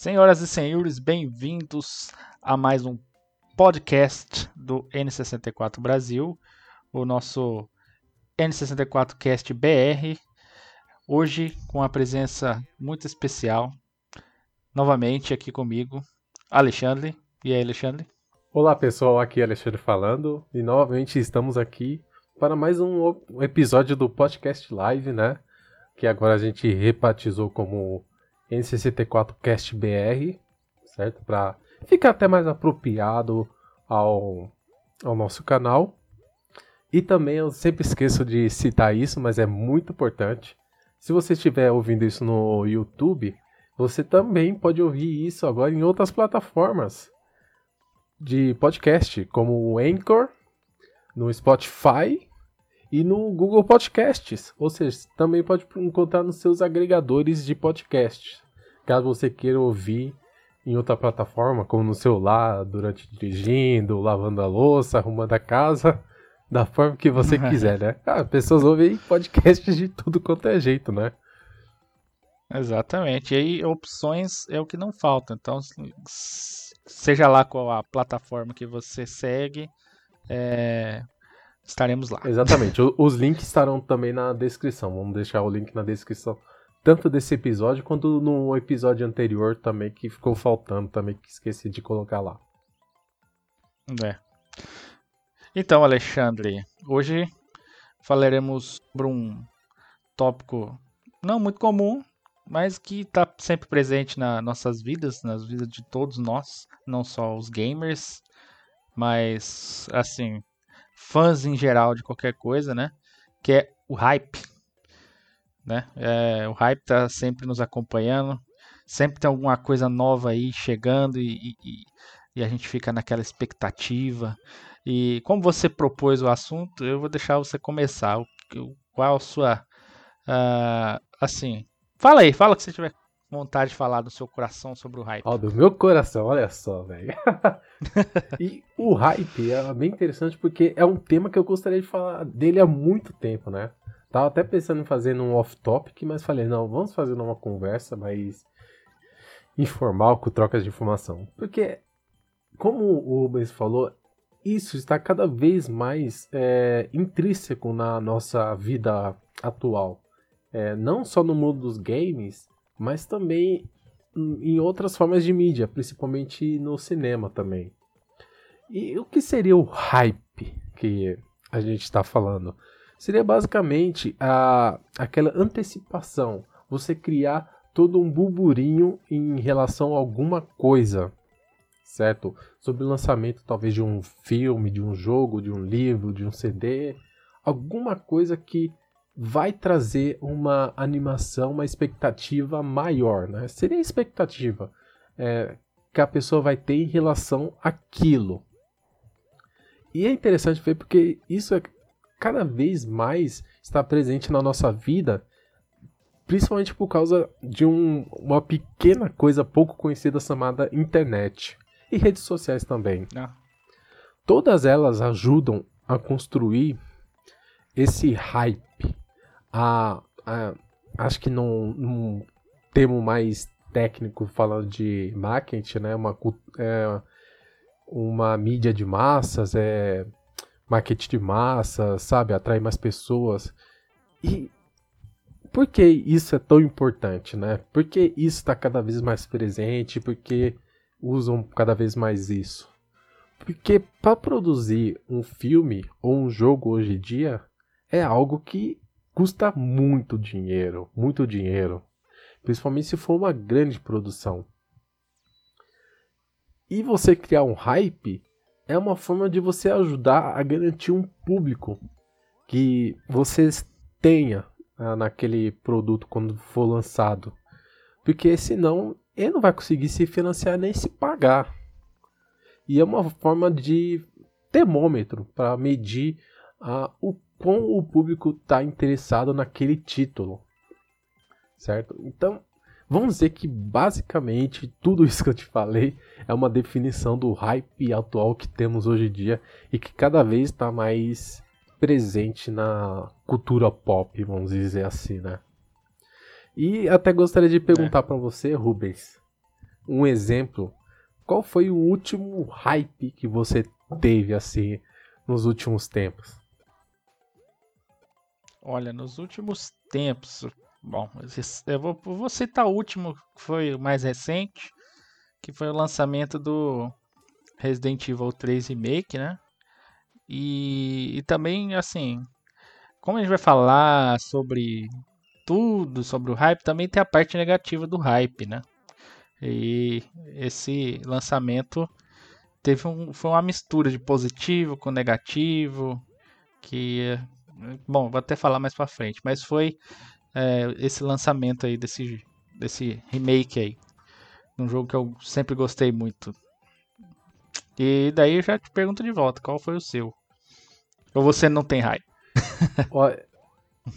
Senhoras e senhores, bem-vindos a mais um podcast do N64 Brasil, o nosso N64 Cast BR. Hoje com a presença muito especial, novamente aqui comigo, Alexandre. E aí, Alexandre? Olá pessoal, aqui é Alexandre falando e novamente estamos aqui para mais um episódio do podcast live, né? Que agora a gente rebatizou como N64 Cast BR, certo? Para ficar até mais apropriado ao, ao nosso canal. E também eu sempre esqueço de citar isso, mas é muito importante. Se você estiver ouvindo isso no YouTube, você também pode ouvir isso agora em outras plataformas de podcast, como o Anchor, no Spotify e no Google Podcasts. Ou seja, também pode encontrar nos seus agregadores de podcast. Caso você queira ouvir em outra plataforma, como no celular, durante dirigindo, lavando a louça, arrumando a casa, da forma que você quiser, né? Ah, pessoas ouvem podcasts de tudo quanto é jeito, né? Exatamente. E aí, opções é o que não falta. Então, seja lá qual a plataforma que você segue, é, estaremos lá. Exatamente. Os links estarão também na descrição. Vamos deixar o link na descrição. Tanto desse episódio quanto no episódio anterior também, que ficou faltando também, que esqueci de colocar lá. É. Então, Alexandre, hoje falaremos sobre um tópico não muito comum, mas que está sempre presente nas nossas vidas, nas vidas de todos nós, não só os gamers, mas assim, fãs em geral de qualquer coisa, né? Que é o hype, né? É, o hype está sempre nos acompanhando, sempre tem alguma coisa nova aí chegando e, e, e a gente fica naquela expectativa. E como você propôs o assunto, eu vou deixar você começar. O, qual a sua, uh, assim, Fala aí, fala o que você tiver vontade de falar do seu coração sobre o hype. Ó, do meu coração, olha só, velho. e o hype é bem interessante porque é um tema que eu gostaria de falar dele há muito tempo, né? Tava até pensando em fazer num off-topic, mas falei, não, vamos fazer numa conversa mais informal, com trocas de informação. Porque, como o Rubens falou, isso está cada vez mais é, intrínseco na nossa vida atual é, não só no mundo dos games, mas também em outras formas de mídia, principalmente no cinema também. E o que seria o hype que a gente está falando? Seria basicamente a, aquela antecipação, você criar todo um burburinho em relação a alguma coisa, certo? Sobre o lançamento talvez de um filme, de um jogo, de um livro, de um CD, alguma coisa que vai trazer uma animação, uma expectativa maior, né? Seria a expectativa é, que a pessoa vai ter em relação àquilo. E é interessante ver porque isso é cada vez mais está presente na nossa vida, principalmente por causa de um, uma pequena coisa pouco conhecida chamada internet e redes sociais também. Ah. Todas elas ajudam a construir esse hype a, a acho que num, num termo mais técnico falando de marketing, né, uma, é, uma mídia de massas, é marketing de massas, sabe, atrai mais pessoas. E por que isso é tão importante, né? Por que isso está cada vez mais presente? Por que usam cada vez mais isso? Porque para produzir um filme ou um jogo hoje em dia é algo que custa muito dinheiro, muito dinheiro, principalmente se for uma grande produção. E você criar um hype é uma forma de você ajudar a garantir um público que você tenha ah, naquele produto quando for lançado. Porque senão ele não vai conseguir se financiar nem se pagar. E é uma forma de termômetro para medir ah, o quão o público está interessado naquele título. Certo? Então, vamos dizer que basicamente tudo isso que eu te falei é uma definição do hype atual que temos hoje em dia e que cada vez está mais presente na cultura pop, vamos dizer assim, né? E até gostaria de perguntar é. para você, Rubens, um exemplo, qual foi o último hype que você teve assim nos últimos tempos? Olha, nos últimos tempos, bom, eu vou, vou citar o último, que foi o mais recente, que foi o lançamento do Resident Evil 3 Remake, né? E, e também, assim, como a gente vai falar sobre tudo sobre o hype, também tem a parte negativa do hype, né? E esse lançamento teve um, foi uma mistura de positivo com negativo, que bom, vou até falar mais para frente, mas foi é, esse lançamento aí desse desse remake aí, um jogo que eu sempre gostei muito. E daí eu já te pergunto de volta, qual foi o seu? Ou você não tem hype? olha,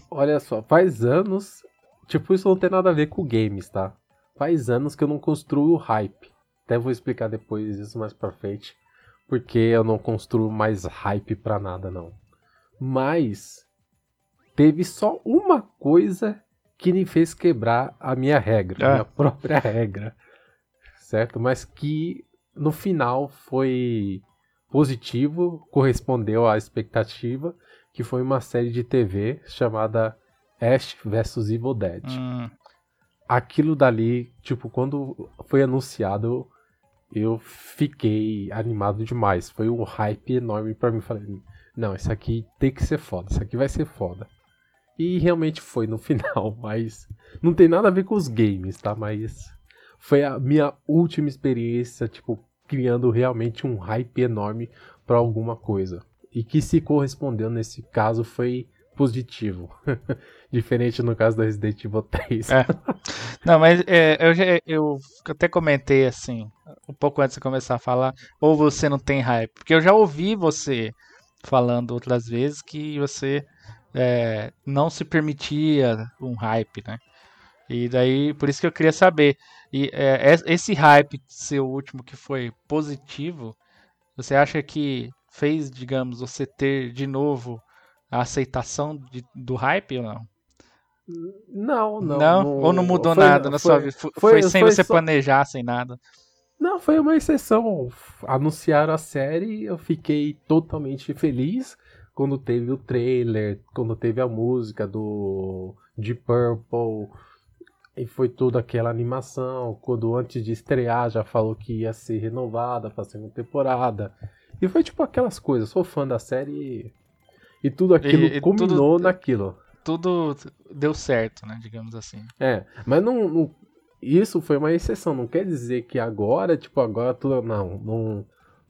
olha só, faz anos. Tipo, isso não tem nada a ver com games, tá? Faz anos que eu não construo hype. Até vou explicar depois isso mais pra frente. Porque eu não construo mais hype pra nada, não. Mas teve só uma coisa que me fez quebrar a minha regra, a minha própria regra. Certo? Mas que no final foi positivo, correspondeu à expectativa que foi uma série de TV chamada Ash vs Evil Dead. Hum. Aquilo dali, tipo, quando foi anunciado, eu fiquei animado demais. Foi um hype enorme para mim. Falei, não, isso aqui tem que ser foda, isso aqui vai ser foda. E realmente foi no final, mas não tem nada a ver com os games, tá? Mas foi a minha última experiência, tipo, criando realmente um hype enorme para alguma coisa e que se correspondeu nesse caso foi positivo. Diferente no caso da Resident Evil 3. É. Não, mas é, eu, já, eu até comentei assim, um pouco antes de começar a falar, ou você não tem hype. Porque eu já ouvi você falando outras vezes que você é, não se permitia um hype, né? E daí, por isso que eu queria saber. E é, esse hype, seu último que foi positivo, você acha que fez, digamos, você ter de novo a aceitação de, do hype ou não? Não, não. Não? não ou não mudou foi, nada na foi, sua vida? Foi, foi, sem você só... planejar, sem nada? Não, foi uma exceção. Anunciaram a série, eu fiquei totalmente feliz quando teve o trailer, quando teve a música do Deep Purple. E foi toda aquela animação. Quando antes de estrear já falou que ia ser renovada para segunda temporada. E foi tipo aquelas coisas, sou fã da série e, e tudo aquilo e, e culminou tudo, naquilo. Tudo deu certo, né? Digamos assim. É, mas não, não, Isso foi uma exceção, não quer dizer que agora, tipo, agora tudo. Não, não,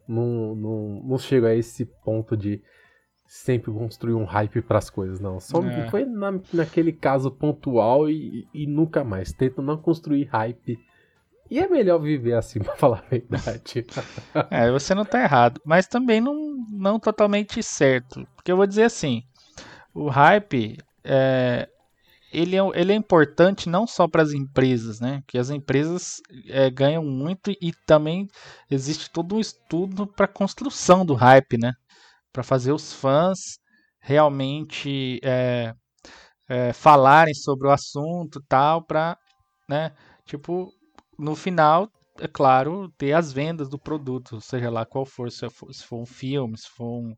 não, não, não chega a esse ponto de sempre construir um hype para as coisas, não. Só é. foi na, naquele caso pontual e, e nunca mais. Tento não construir hype e é melhor viver assim, pra falar a verdade. é, você não tá errado. Mas também não, não totalmente certo. Porque eu vou dizer assim: o hype é, ele, é, ele é importante não só para as empresas, né? Que as empresas é, ganham muito e também existe todo um estudo para construção do hype, né? Para fazer os fãs realmente é, é, falarem sobre o assunto tal, para, né? Tipo, no final, é claro, ter as vendas do produto, seja lá qual for, se for, se for um filme, se for um,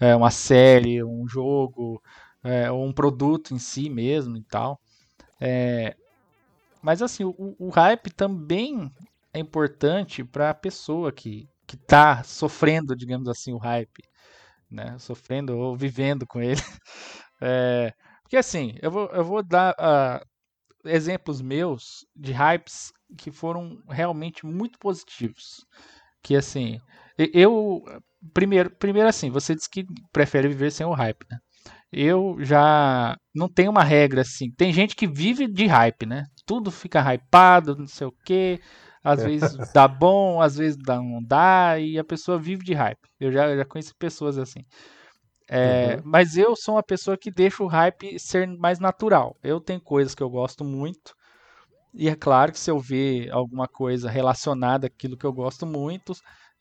é, uma série, um jogo, é, ou um produto em si mesmo e tal. É, mas assim, o, o, hype também é importante para a pessoa que que está sofrendo, digamos assim, o hype, né? Sofrendo ou vivendo com ele. É, porque assim, eu vou, eu vou dar uh, exemplos meus de hypes que foram realmente muito positivos. Que assim, eu primeiro, primeiro assim, você disse que prefere viver sem o hype, né? Eu já não tenho uma regra assim. Tem gente que vive de hype, né? Tudo fica hypado, não sei o quê. Às vezes dá bom, às vezes dá, não dá, e a pessoa vive de hype. Eu já, já conheci pessoas assim. É, uhum. Mas eu sou uma pessoa que deixa o hype ser mais natural. Eu tenho coisas que eu gosto muito. E é claro que se eu ver alguma coisa relacionada àquilo que eu gosto muito,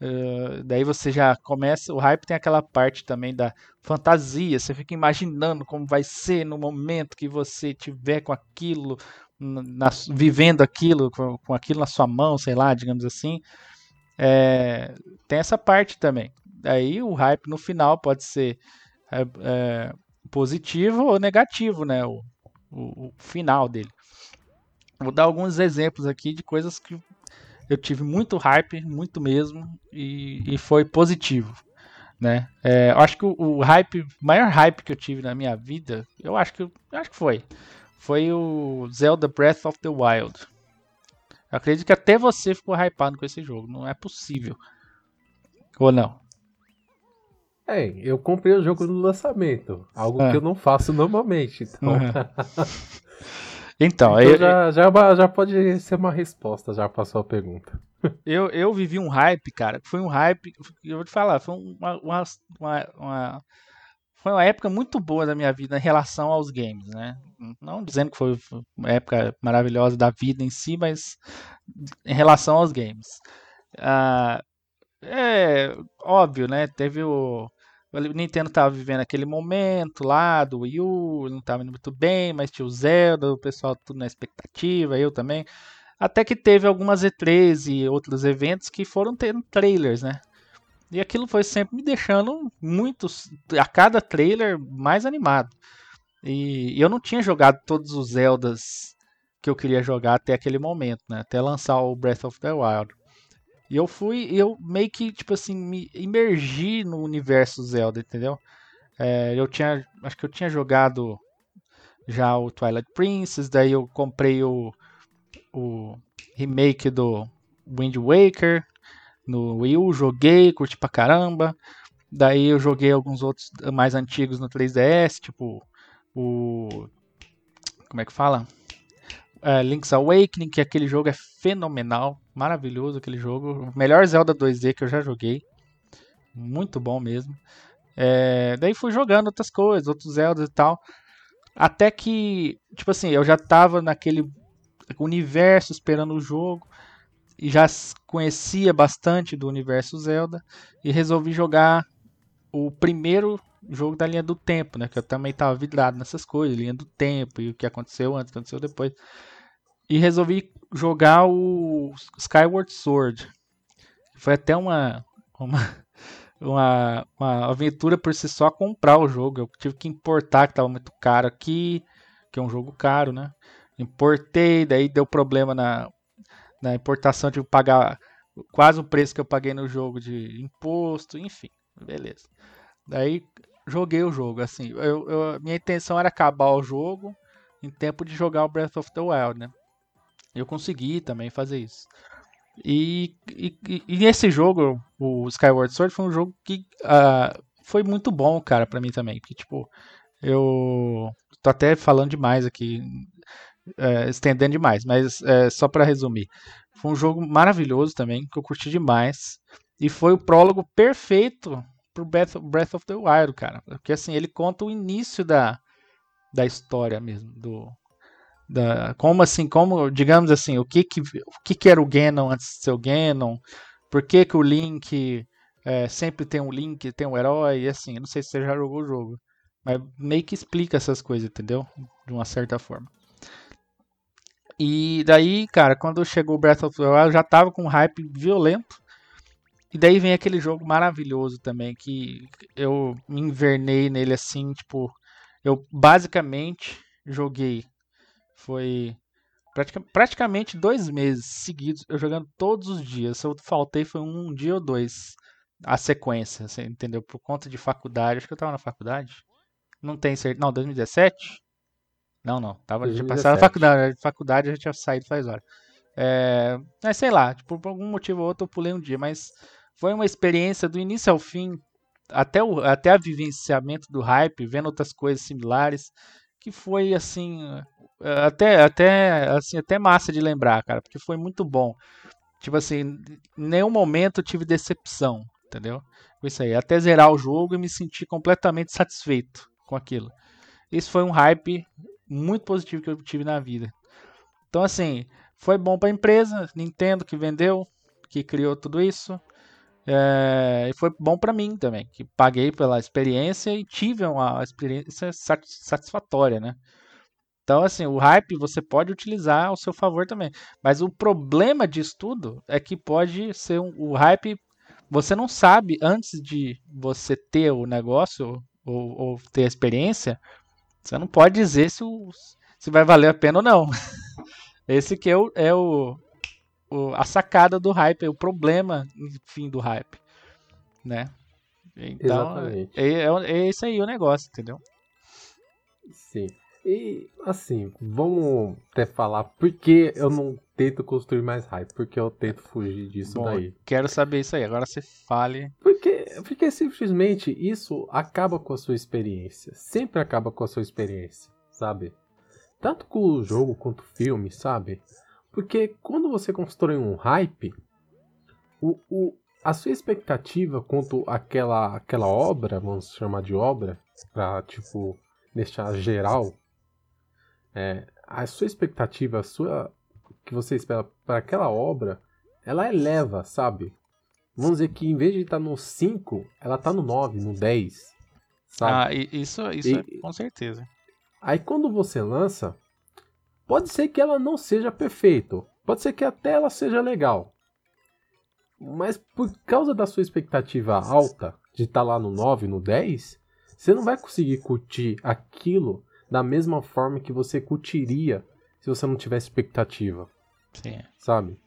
uh, daí você já começa. O hype tem aquela parte também da fantasia. Você fica imaginando como vai ser no momento que você tiver com aquilo na, vivendo aquilo, com, com, aquilo na sua mão, sei lá, digamos assim. É, tem essa parte também. Aí o hype no final pode ser é, é, positivo ou negativo, né? O, o, o, final dele. Vou dar alguns exemplos aqui de coisas que eu tive muito hype, muito mesmo, e, e foi positivo. Né? É, eu acho que o, o, hype, maior hype que eu tive na minha vida, eu acho que, eu acho que foi foi o Zelda Breath of the Wild. Eu acredito que até você ficou hypado com esse jogo. Não é possível. Ou não? É, eu comprei o jogo no lançamento. Algo ah. que eu não faço normalmente. Então, uhum. então, então eu, já, já, é já, pode ser uma resposta já para sua pergunta. Eu, eu vivi um hype, cara. Foi um hype. Eu vou te falar, foi uma, uma, uma, uma foi uma época muito boa da minha vida em relação aos games, né? Não dizendo que foi uma época maravilhosa da vida em si, mas em relação aos games. Ah, é óbvio, né? Teve o. O Nintendo tava vivendo aquele momento lá do Wii U, não tava indo muito bem, mas tinha o Zelda, o pessoal tudo na expectativa, eu também. Até que teve algumas E3 e outros eventos que foram tendo trailers, né? E aquilo foi sempre me deixando muito, a cada trailer, mais animado. E eu não tinha jogado todos os Zeldas que eu queria jogar até aquele momento, né? Até lançar o Breath of the Wild. E eu fui, eu meio que, tipo assim, me imergi no universo Zelda, entendeu? É, eu tinha, acho que eu tinha jogado já o Twilight Princess, daí eu comprei o, o remake do Wind Waker, no Wii U, joguei, curti pra caramba. Daí eu joguei alguns outros mais antigos no 3DS, tipo o. Como é que fala? É, Link's Awakening, que aquele jogo é fenomenal, maravilhoso aquele jogo. Melhor Zelda 2D que eu já joguei. Muito bom mesmo. É, daí fui jogando outras coisas, outros Zeldas e tal. Até que, tipo assim, eu já tava naquele universo esperando o jogo e já conhecia bastante do universo Zelda e resolvi jogar o primeiro jogo da linha do tempo, né? Que eu também estava vidrado nessas coisas, linha do tempo e o que aconteceu antes, o que aconteceu depois. E resolvi jogar o Skyward Sword. Foi até uma uma, uma, uma aventura por si só comprar o jogo. Eu tive que importar, que estava muito caro aqui, que é um jogo caro, né? Importei, daí deu problema na na importação tive que pagar quase o preço que eu paguei no jogo de imposto, enfim, beleza. Daí joguei o jogo, assim, eu, eu, minha intenção era acabar o jogo em tempo de jogar o Breath of the Wild, né? Eu consegui também fazer isso. E, e, e esse jogo, o Skyward Sword, foi um jogo que uh, foi muito bom, cara, para mim também. Porque, tipo, eu tô até falando demais aqui é, estendendo demais, mas é, só para resumir. Foi um jogo maravilhoso também, que eu curti demais. E foi o prólogo perfeito pro Breath, Breath of the Wild, cara. Porque assim, ele conta o início da, da história mesmo. Do, da, como assim, como, digamos assim, o que que, o que que era o Ganon antes de ser o Ganon? Por que que o Link é, sempre tem um Link, tem um herói, assim, não sei se você já jogou o jogo. Mas meio que explica essas coisas, entendeu? De uma certa forma. E daí, cara, quando chegou o Breath of the Wild, eu já tava com um hype violento. E daí vem aquele jogo maravilhoso também, que eu me invernei nele assim, tipo, eu basicamente joguei. Foi pratica, praticamente dois meses seguidos, eu jogando todos os dias. Se eu faltei foi um dia ou dois a sequência, você entendeu? Por conta de faculdade, acho que eu tava na faculdade. Não tem certeza. Não, 2017? Não, não. Tava, já passava na faculdade. faculdade já tinha saído faz hora. É, mas sei lá, tipo, por algum motivo ou outro eu pulei um dia, mas foi uma experiência do início ao fim, até o até a vivenciamento do hype, vendo outras coisas similares, que foi assim, até até assim, até massa de lembrar, cara, porque foi muito bom. Tipo assim, em nenhum momento tive decepção, entendeu? Com isso aí, até zerar o jogo e me sentir completamente satisfeito com aquilo. Isso foi um hype muito positivo que eu tive na vida. Então, assim, foi bom para a empresa, Nintendo que vendeu, que criou tudo isso. É, e foi bom para mim também, que paguei pela experiência e tive uma experiência satisfatória, né? Então, assim, o hype você pode utilizar ao seu favor também. Mas o problema disso tudo é que pode ser um, o hype. Você não sabe antes de você ter o negócio ou, ou ter a experiência, você não pode dizer se, o, se vai valer a pena ou não. Esse que é o, é o, o, a sacada do hype, é o problema, enfim, do hype, né? Então, é, é, é esse aí o negócio, entendeu? Sim. E assim, vamos até falar por que eu não tento construir mais hype, porque eu tento fugir disso Bom, daí. Quero saber isso aí, agora você fale. Porque, porque simplesmente isso acaba com a sua experiência. Sempre acaba com a sua experiência, sabe? Tanto com o jogo quanto o filme, sabe? Porque quando você constrói um hype, o, o, a sua expectativa quanto àquela, aquela obra, vamos chamar de obra, pra tipo deixar geral, é, a sua expectativa, a sua que você espera para aquela obra, ela eleva, sabe? Vamos dizer que em vez de estar tá no 5, ela tá no 9, no 10. Sabe? Ah, isso, isso e, é com certeza. Aí quando você lança, pode ser que ela não seja perfeita, pode ser que até ela seja legal. Mas por causa da sua expectativa alta, de estar tá lá no 9, no 10, você não vai conseguir curtir aquilo da mesma forma que você curtiria se você não tivesse expectativa. Sim. Sabe?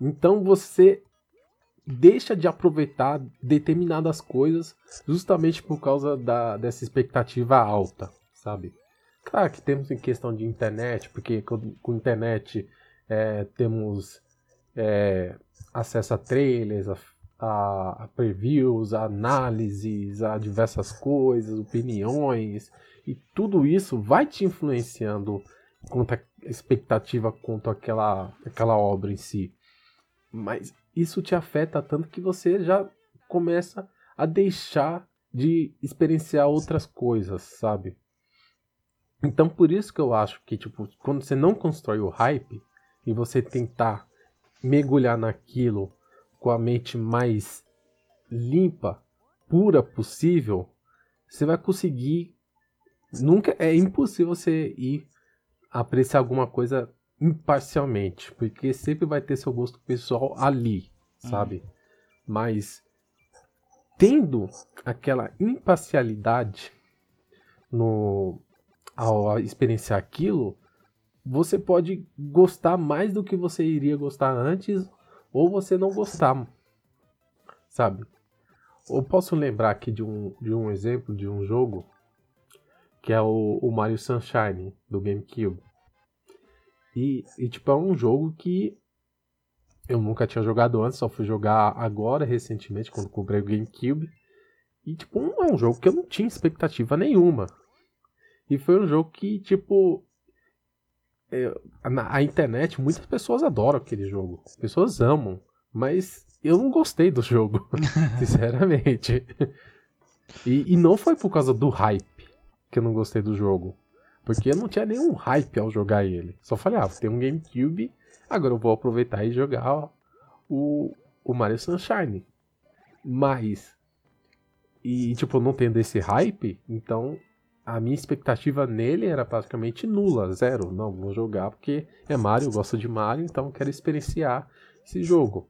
Então você deixa de aproveitar determinadas coisas justamente por causa da, dessa expectativa alta, sabe? Claro que temos em questão de internet, porque com, com internet é, temos é, acesso a trailers, a a, a previews, a análises, a diversas coisas, opiniões, e tudo isso vai te influenciando quanto a expectativa quanto aquela, aquela obra em si. Mas isso te afeta tanto que você já começa a deixar de experienciar outras coisas, sabe? Então por isso que eu acho que tipo, quando você não constrói o hype e você tentar mergulhar naquilo com a mente mais limpa, pura possível, você vai conseguir. Nunca é impossível você ir apreciar alguma coisa imparcialmente, porque sempre vai ter seu gosto pessoal ali, sabe? Uhum. Mas tendo aquela imparcialidade no ao experienciar aquilo, você pode gostar mais do que você iria gostar antes ou você não gostar, sabe? Eu posso lembrar aqui de um, de um exemplo de um jogo que é o, o Mario Sunshine do GameCube. E, e, tipo, é um jogo que eu nunca tinha jogado antes, só fui jogar agora, recentemente, quando comprei o GameCube. E, tipo, é um jogo que eu não tinha expectativa nenhuma. E foi um jogo que, tipo, é, na a internet, muitas pessoas adoram aquele jogo. As pessoas amam. Mas eu não gostei do jogo, sinceramente. E, e, não foi por causa do hype que eu não gostei do jogo. Porque eu não tinha nenhum hype ao jogar ele. Só falei, ah, tem um GameCube, agora eu vou aproveitar e jogar o, o Mario Sunshine. Mas. E, tipo, não tendo esse hype, então a minha expectativa nele era praticamente nula, zero. Não, vou jogar porque é Mario, eu gosto de Mario, então quero experienciar esse jogo.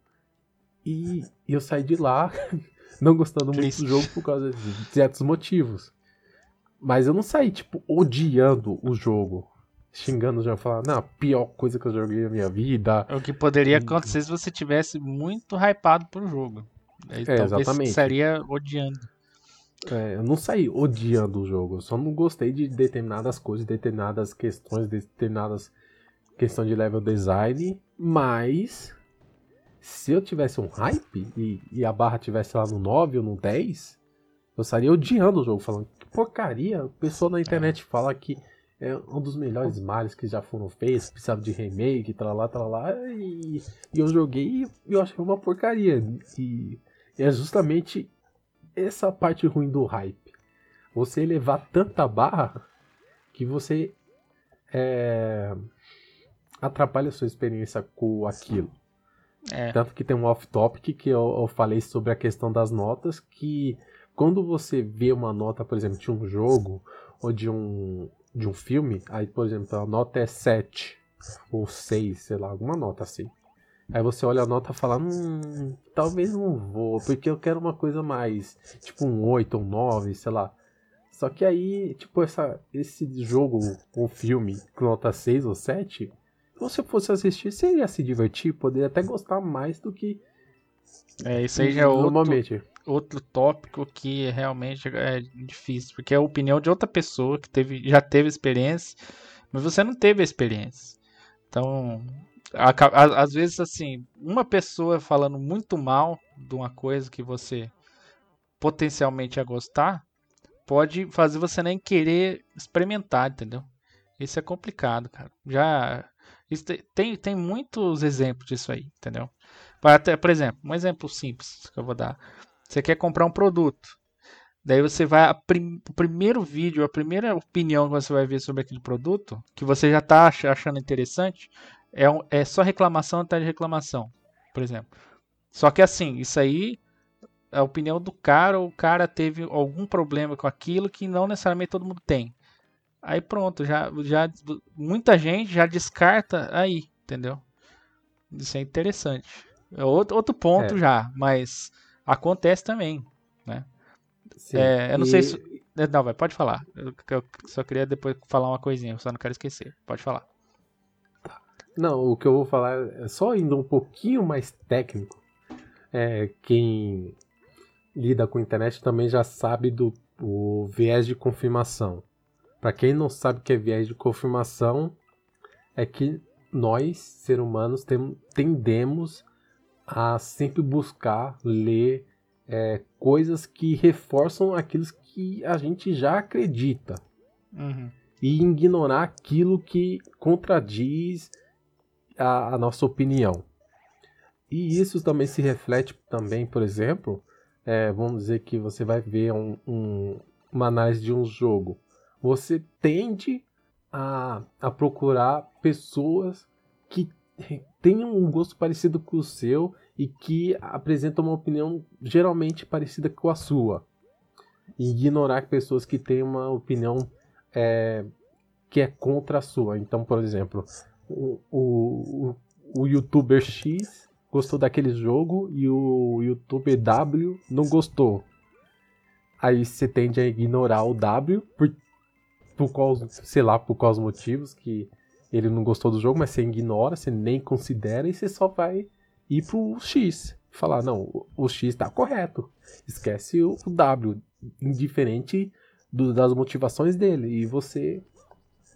E, e eu saí de lá não gostando muito do jogo por causa de certos motivos. Mas eu não saí, tipo, odiando o jogo. Xingando o jogo, falando, não, a pior coisa que eu joguei na minha vida. O que poderia acontecer se você tivesse muito hypado pro jogo. Aí, é, exatamente. Seria odiando. É, eu não saí odiando o jogo, eu só não gostei de determinadas coisas, determinadas questões, determinadas questões de level design, mas se eu tivesse um hype e, e, a barra tivesse lá no 9 ou no 10, eu estaria odiando o jogo, falando que porcaria, o pessoal na internet fala que é um dos melhores Marios que já foram feitos, precisava de remake, tal lá, tal lá, e, e eu joguei e eu achei uma porcaria. E, e é justamente essa parte ruim do hype. Você elevar tanta barra que você é, atrapalha a sua experiência com aquilo. É. Tanto que tem um off-topic que eu, eu, falei sobre a questão das notas, que quando você vê uma nota, por exemplo, de um jogo ou de um, de um filme, aí, por exemplo, a nota é 7 ou 6, sei lá, alguma nota assim. Aí você olha a nota e fala, hum, talvez não vou, porque eu quero uma coisa mais, tipo um 8 ou um 9, sei lá. Só que aí, tipo, essa, esse jogo ou filme com nota 6 ou 7, se você fosse assistir, você ia se divertir, poderia até gostar mais do que. É, isso aí já é outro, outro tópico que realmente é difícil, porque é a opinião de outra pessoa que teve, já teve experiência, mas você não teve a experiência. Então, às vezes, assim, uma pessoa falando muito mal de uma coisa que você potencialmente ia gostar, pode fazer você nem querer experimentar, entendeu? Isso é complicado, cara. Já tem, tem muitos exemplos disso aí, entendeu? Até, por exemplo, um exemplo simples que eu vou dar. Você quer comprar um produto. Daí você vai. Prim, o primeiro vídeo, a primeira opinião que você vai ver sobre aquele produto, que você já está achando interessante, é, um, é só reclamação atrás de reclamação, por exemplo. Só que assim, isso aí é a opinião do cara, o cara teve algum problema com aquilo que não necessariamente todo mundo tem. Aí pronto, já, já muita gente já descarta aí, entendeu? Isso é interessante. É outro, outro ponto é. já, mas acontece também, né? É, eu não e... sei se... Não, vai, pode falar. Eu, eu, só queria depois falar uma coisinha, só não quero esquecer. Pode falar. Não, o que eu vou falar é só indo um pouquinho mais técnico. É, quem lida com internet também já sabe do o viés de confirmação. Para quem não sabe o que é viés de confirmação, é que nós, seres humanos, tem, tendemos a sempre buscar ler é, coisas que reforçam aquilo que a gente já acredita. Uhum. E ignorar aquilo que contradiz a, a nossa opinião. E isso também se reflete também, por exemplo, é, vamos dizer que você vai ver um, um, uma análise de um jogo. Você tende a, a procurar pessoas que tenham um gosto parecido com o seu e que apresentam uma opinião geralmente parecida com a sua. E ignorar pessoas que têm uma opinião é, que é contra a sua. Então, por exemplo, o, o, o youtuber X gostou daquele jogo e o youtuber W não gostou. Aí você tende a ignorar o W por, por qual, sei lá, por quais motivos que ele não gostou do jogo, mas você ignora, você nem considera e você só vai ir pro X. Falar, não, o X está correto. Esquece o W, indiferente do, das motivações dele. E você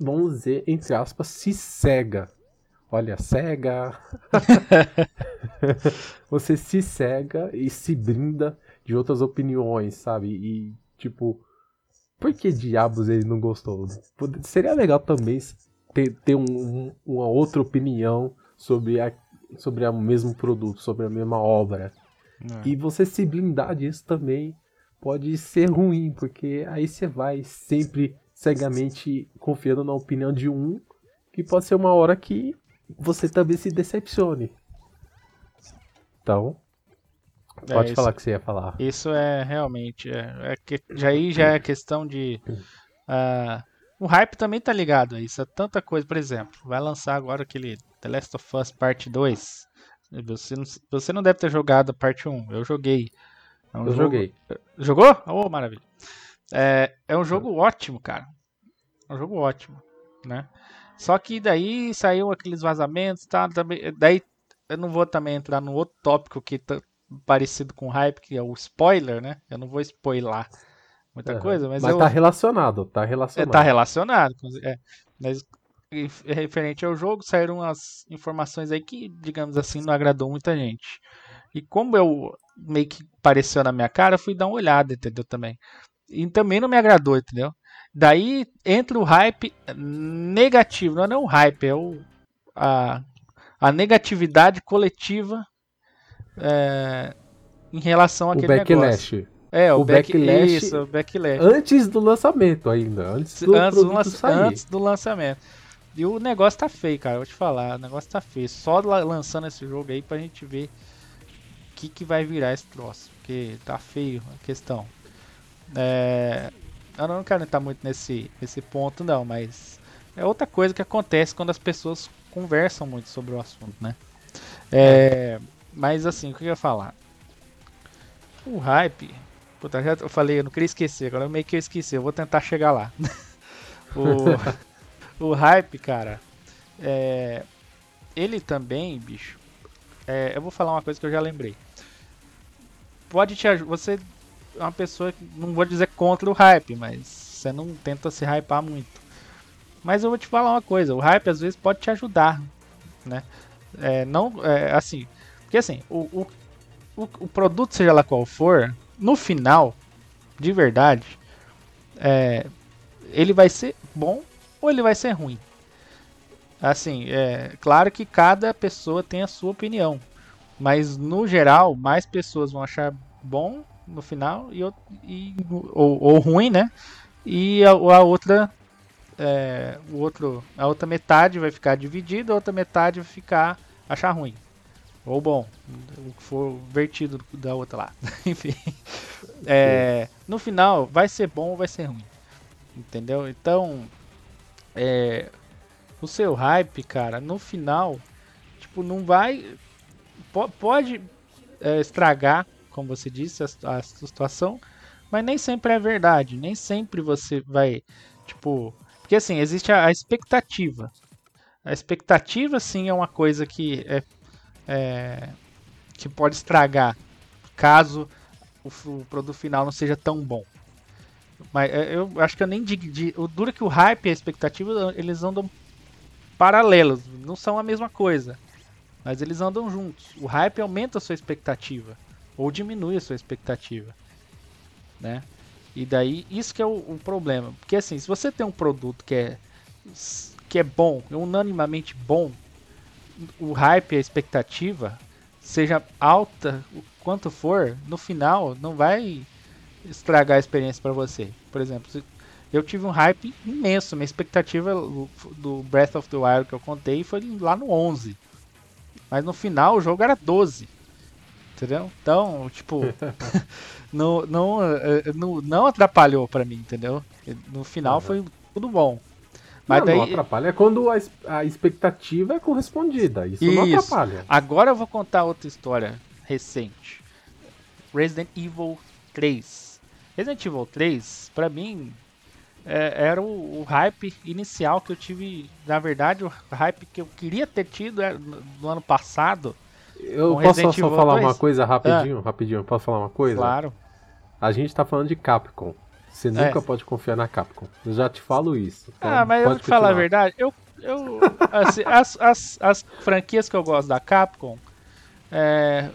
vamos dizer, entre aspas, se cega. Olha, cega. você se cega e se brinda de outras opiniões, sabe? E, tipo, por que diabos ele não gostou? Seria legal também ter, ter um, uma outra opinião sobre, a, sobre o mesmo produto, sobre a mesma obra. É. E você se blindar disso também pode ser ruim, porque aí você vai sempre cegamente confiando na opinião de um, que pode ser uma hora que você também se decepcione. Então, é, pode é, falar que você ia falar. Isso é realmente. É, é que, já aí já é questão de. Uh, o hype também tá ligado a isso. É tanta coisa, por exemplo, vai lançar agora aquele The Last of Us Parte 2. Você não, você não deve ter jogado a parte 1. Eu joguei. É um eu jogo... joguei. Jogou? Oh, maravilha. É, é um jogo ótimo, cara. É um jogo ótimo, né? Só que daí saiu aqueles vazamentos, tá? Também, daí eu não vou também entrar no outro tópico que tá parecido com hype, que é o spoiler, né? Eu não vou spoiler muita uhum. coisa, mas, mas eu... tá relacionado, tá relacionado. É, tá relacionado, é. Mas referente ao jogo, saíram umas informações aí que, digamos assim, não agradou muita gente. E como eu meio que apareceu na minha cara, eu fui dar uma olhada, entendeu? Também. E também não me agradou, entendeu? Daí entra o hype negativo, não é o hype, é o, a, a negatividade coletiva é, em relação àquele o backlash. negócio. É, o, o back, backlash, isso, o backlash. Antes do lançamento ainda, antes do, antes do, sair. antes do lançamento. E o negócio tá feio, cara, vou te falar, o negócio tá feio. Só lançando esse jogo aí pra gente ver o que, que vai virar esse troço, porque tá feio a questão. É, eu não quero entrar muito nesse, nesse ponto, não, mas é outra coisa que acontece quando as pessoas conversam muito sobre o assunto, né? É, mas assim, o que eu ia falar? O hype. Puta, já eu falei, eu não queria esquecer, agora meio que eu esqueci, eu vou tentar chegar lá. o, o hype, cara, é, ele também, bicho. É, eu vou falar uma coisa que eu já lembrei. Pode te ajudar. Você é uma pessoa não vou dizer contra o hype, mas você não tenta se hypar muito. Mas eu vou te falar uma coisa, o hype às vezes pode te ajudar, né? É, não, é, assim, porque assim, o, o, o, o, produto, seja lá qual for, no final, de verdade, é, ele vai ser bom ou ele vai ser ruim. Assim, é claro que cada pessoa tem a sua opinião, mas no geral, mais pessoas vão achar bom no final e, e ou, ou ruim, né? E a, a outra é, o outro, a outra metade vai ficar dividida, a outra metade vai ficar achar ruim. Ou bom, o que for vertido da outra lá. Enfim. É, no final, vai ser bom ou vai ser ruim. Entendeu? Então, é, o seu hype, cara, no final, tipo, não vai. Pode é, estragar, como você disse, a, a situação, mas nem sempre é verdade. Nem sempre você vai, tipo, porque assim, existe a, a expectativa. A expectativa sim é uma coisa que é, é que pode estragar caso o, o, produto final não seja tão bom. Mas é, eu acho que eu nem digo. O duro é que o hype e a expectativa eles andam paralelos, não são a mesma coisa. Mas eles andam juntos. O hype aumenta a sua expectativa ou diminui a sua expectativa, né? E daí, isso que é o, o, problema. Porque assim, se você tem um produto que é, que é bom, unanimamente bom, o hype, a expectativa, seja alta o quanto for, no final não vai estragar a experiência para você. Por exemplo, eu tive um hype imenso, minha expectativa do Breath of the Wild que eu contei foi lá no 11. Mas no final o jogo era 12. Entendeu? Então, tipo, não, não, eh, eh, não, não atrapalhou para mim, entendeu? No final uhum. foi tudo bom. Mas não, daí... não atrapalha é quando a, a expectativa é correspondida. Isso, Isso, não atrapalha. Agora eu vou contar outra história recente. Resident Evil 3. Resident Evil 3, pra mim, é, era o, o, hype inicial que eu tive. Na verdade, o hype que eu queria ter tido no ano passado eu posso só, só falar 2? uma coisa rapidinho? Ah. Rapidinho, posso falar uma coisa? Claro. A gente tá falando de Capcom. Você é. nunca pode confiar na Capcom. Eu já te falo isso. Então ah, mas eu vou te falar a verdade. Eu, eu, assim, as, as, as franquias que eu gosto da Capcom é,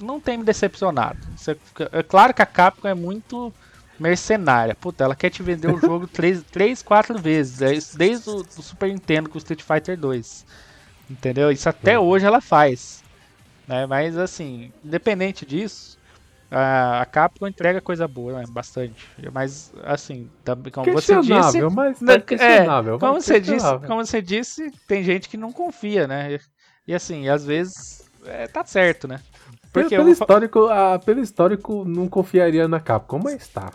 não tem me decepcionado. É claro que a Capcom é muito mercenária. Puta, ela quer te vender o jogo 3, 3 4 vezes. É desde o Super Nintendo com o Street Fighter 2. Entendeu? Isso até hoje ela faz. Né? Mas assim, independente disso, a Capcom entrega coisa boa, né? bastante. Mas assim, como você disse, mas questionável, é, como você disse, como você disse, tem gente que não confia, né? E, e assim, às vezes é, tá certo, né? Porque pelo, pelo histórico, pelo histórico, não confiaria na Capcom, mas tá.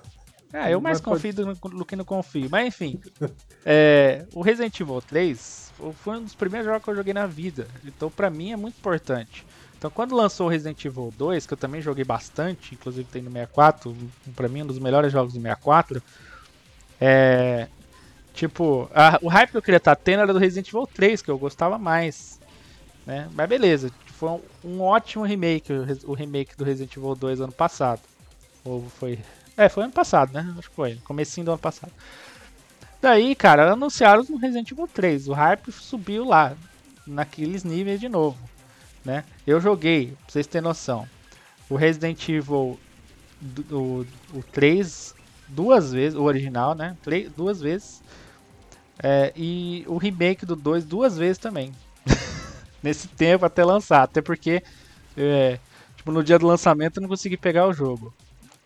É, eu mais confio pode... do, do, que não confio. Mas enfim, é, o Resident Evil 3 foi um dos primeiros jogos que eu joguei na vida. Então, pra mim, é muito importante. Então, quando lançou o Resident Evil 2, que eu também joguei bastante, inclusive tem no 64, para mim um dos melhores jogos do 64, é. Tipo, a, o hype que eu queria estar tendo era do Resident Evil 3, que eu gostava mais. Né? Mas beleza, foi um, um ótimo remake, o, o, remake do Resident Evil 2 ano passado. Ou foi. É, foi ano passado, né? Acho que foi, comecinho do ano passado. Daí, cara, anunciaram o Resident Evil 3. O hype subiu lá, naqueles níveis de novo né? Eu joguei, pra vocês terem noção, o Resident Evil o, o 3 duas vezes, o original, né? Três, duas vezes. É, e o remake do 2 duas vezes também. Nesse tempo até lançar. Até porque é, tipo, no dia do lançamento eu não consegui pegar o jogo.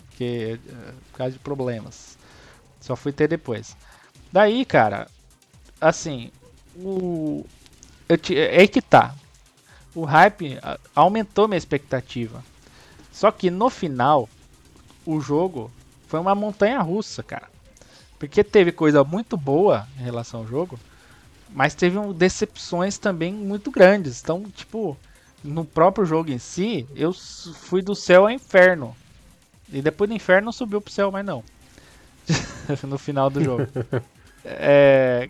Porque, é, por causa de problemas. Só fui ter depois. Daí, cara, assim, o. Eu te, é aí que tá o hype aumentou minha expectativa. Só que no final, o jogo foi uma montanha russa, cara. Porque teve coisa muito boa em relação ao jogo, mas teve decepções também muito grandes. Então, tipo, no próprio jogo em si, eu fui do céu ao inferno. E depois do inferno não subiu pro céu mais não. no final do jogo. é,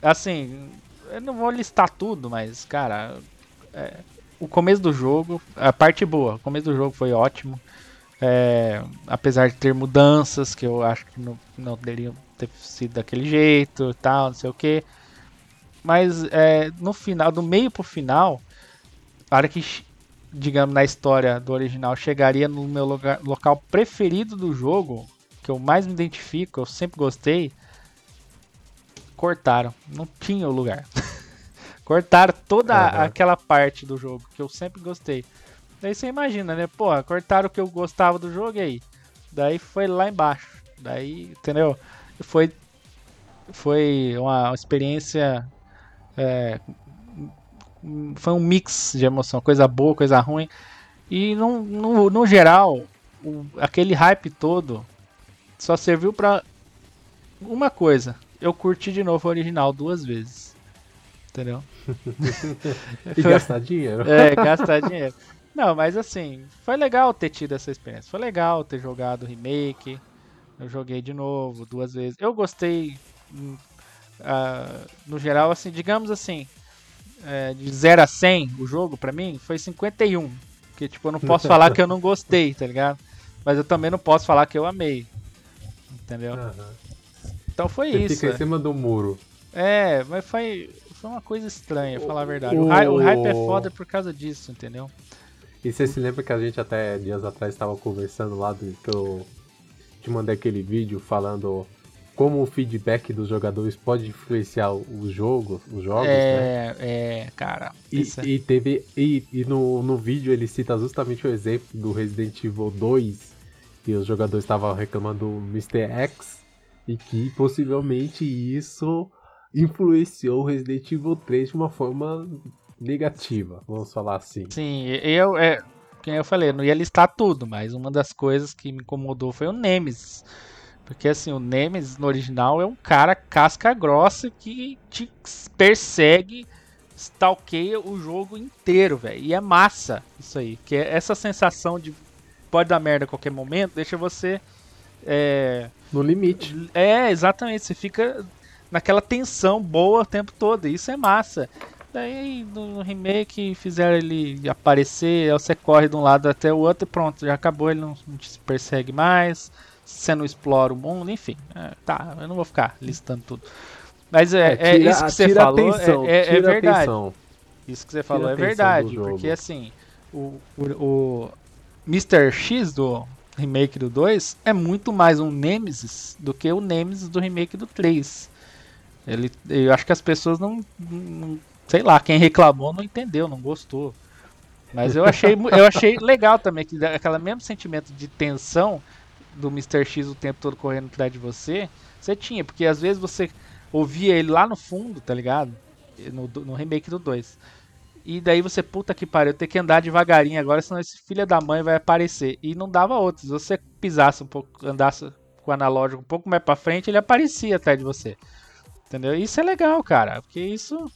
assim, eu não vou listar tudo, mas, cara, é, o começo do jogo, a parte boa, o começo do jogo foi ótimo. É, apesar de ter mudanças que eu acho que não, não deveriam ter sido daquele jeito e tal, não sei o que. Mas é, no final, do meio pro final, a hora que, digamos, na história do original, chegaria no meu lugar, local preferido do jogo, que eu mais me identifico, eu sempre gostei, cortaram. Não tinha o lugar. cortaram toda uhum. aquela parte do jogo que eu sempre gostei. Daí você imagina, né? Pô, cortaram o que eu gostava do jogo e aí? Daí foi lá embaixo. Daí, entendeu? Foi, foi uma experiência. É, foi um mix de emoção, coisa boa, coisa ruim. E no, no, no geral, o, aquele hype todo só serviu pra uma coisa. Eu curti de novo o original duas vezes. Entendeu? E gastar dinheiro. É, gastar dinheiro. Não, mas assim, foi legal ter tido essa experiência. Foi legal ter jogado o remake. Eu joguei de novo duas vezes. Eu gostei, uh, no geral, assim, digamos assim, é, de 0 a 100 o jogo pra mim foi 51. Porque, tipo, eu não posso falar que eu não gostei, tá ligado? Mas eu também não posso falar que eu amei. Entendeu? Uhum. Então foi Você isso. Fica em é. cima do muro. É, mas foi, foi uma coisa estranha, falar a verdade. O, o hype é foda por causa disso, entendeu? E você se lembra que a gente até dias atrás estava conversando lá do que eu te mandei aquele vídeo falando como o feedback dos jogadores pode influenciar o jogo, os jogos, é, né? É, cara. E, é e teve. E, e, no, no vídeo ele cita justamente o exemplo do Resident Evil 2, que os jogadores estavam reclamando do Mr. X, e que possivelmente isso influenciou o Resident Evil 3 de uma forma negativa, vamos falar assim. Sim, eu, é, quem eu falei, eu não ia listar tudo, mas uma das coisas que me incomodou foi o Nemesis. Porque assim, o Nemesis no original é um cara casca grossa que te persegue, stalkeia o jogo inteiro, velho. E é massa isso aí. Que é essa sensação de pode dar merda a qualquer momento, deixa você. É, no limite. É, exatamente. Você fica naquela tensão boa o tempo todo. Isso é massa. Daí no remake fizeram ele aparecer, você corre de um lado até o outro e pronto, já acabou, ele não, não te persegue mais, você não explora o mundo, enfim. É, tá, eu não vou ficar listando tudo. Mas é, é, tira, é isso que você falou, atenção, é, é, é verdade. Isso que você falou é verdade, porque assim, o, o, o Mr. X do remake do 2 é muito mais um Nemesis do que o Nemesis do remake do 3. Ele, eu acho que as pessoas não, não sei lá, quem reclamou não entendeu, não gostou. Mas eu achei, eu achei legal também, que aquele mesmo sentimento de tensão do Mr. X o tempo todo correndo atrás de você, você tinha, porque às vezes você ouvia ele lá no fundo, tá ligado? No, no remake do 2. E daí você, puta que pariu, tem que andar devagarinho agora, senão esse filho da mãe vai aparecer. E não dava outros. Se você pisasse um pouco, andasse com o analógico um pouco mais pra frente, ele aparecia atrás de você. Entendeu? Isso é legal, cara, porque isso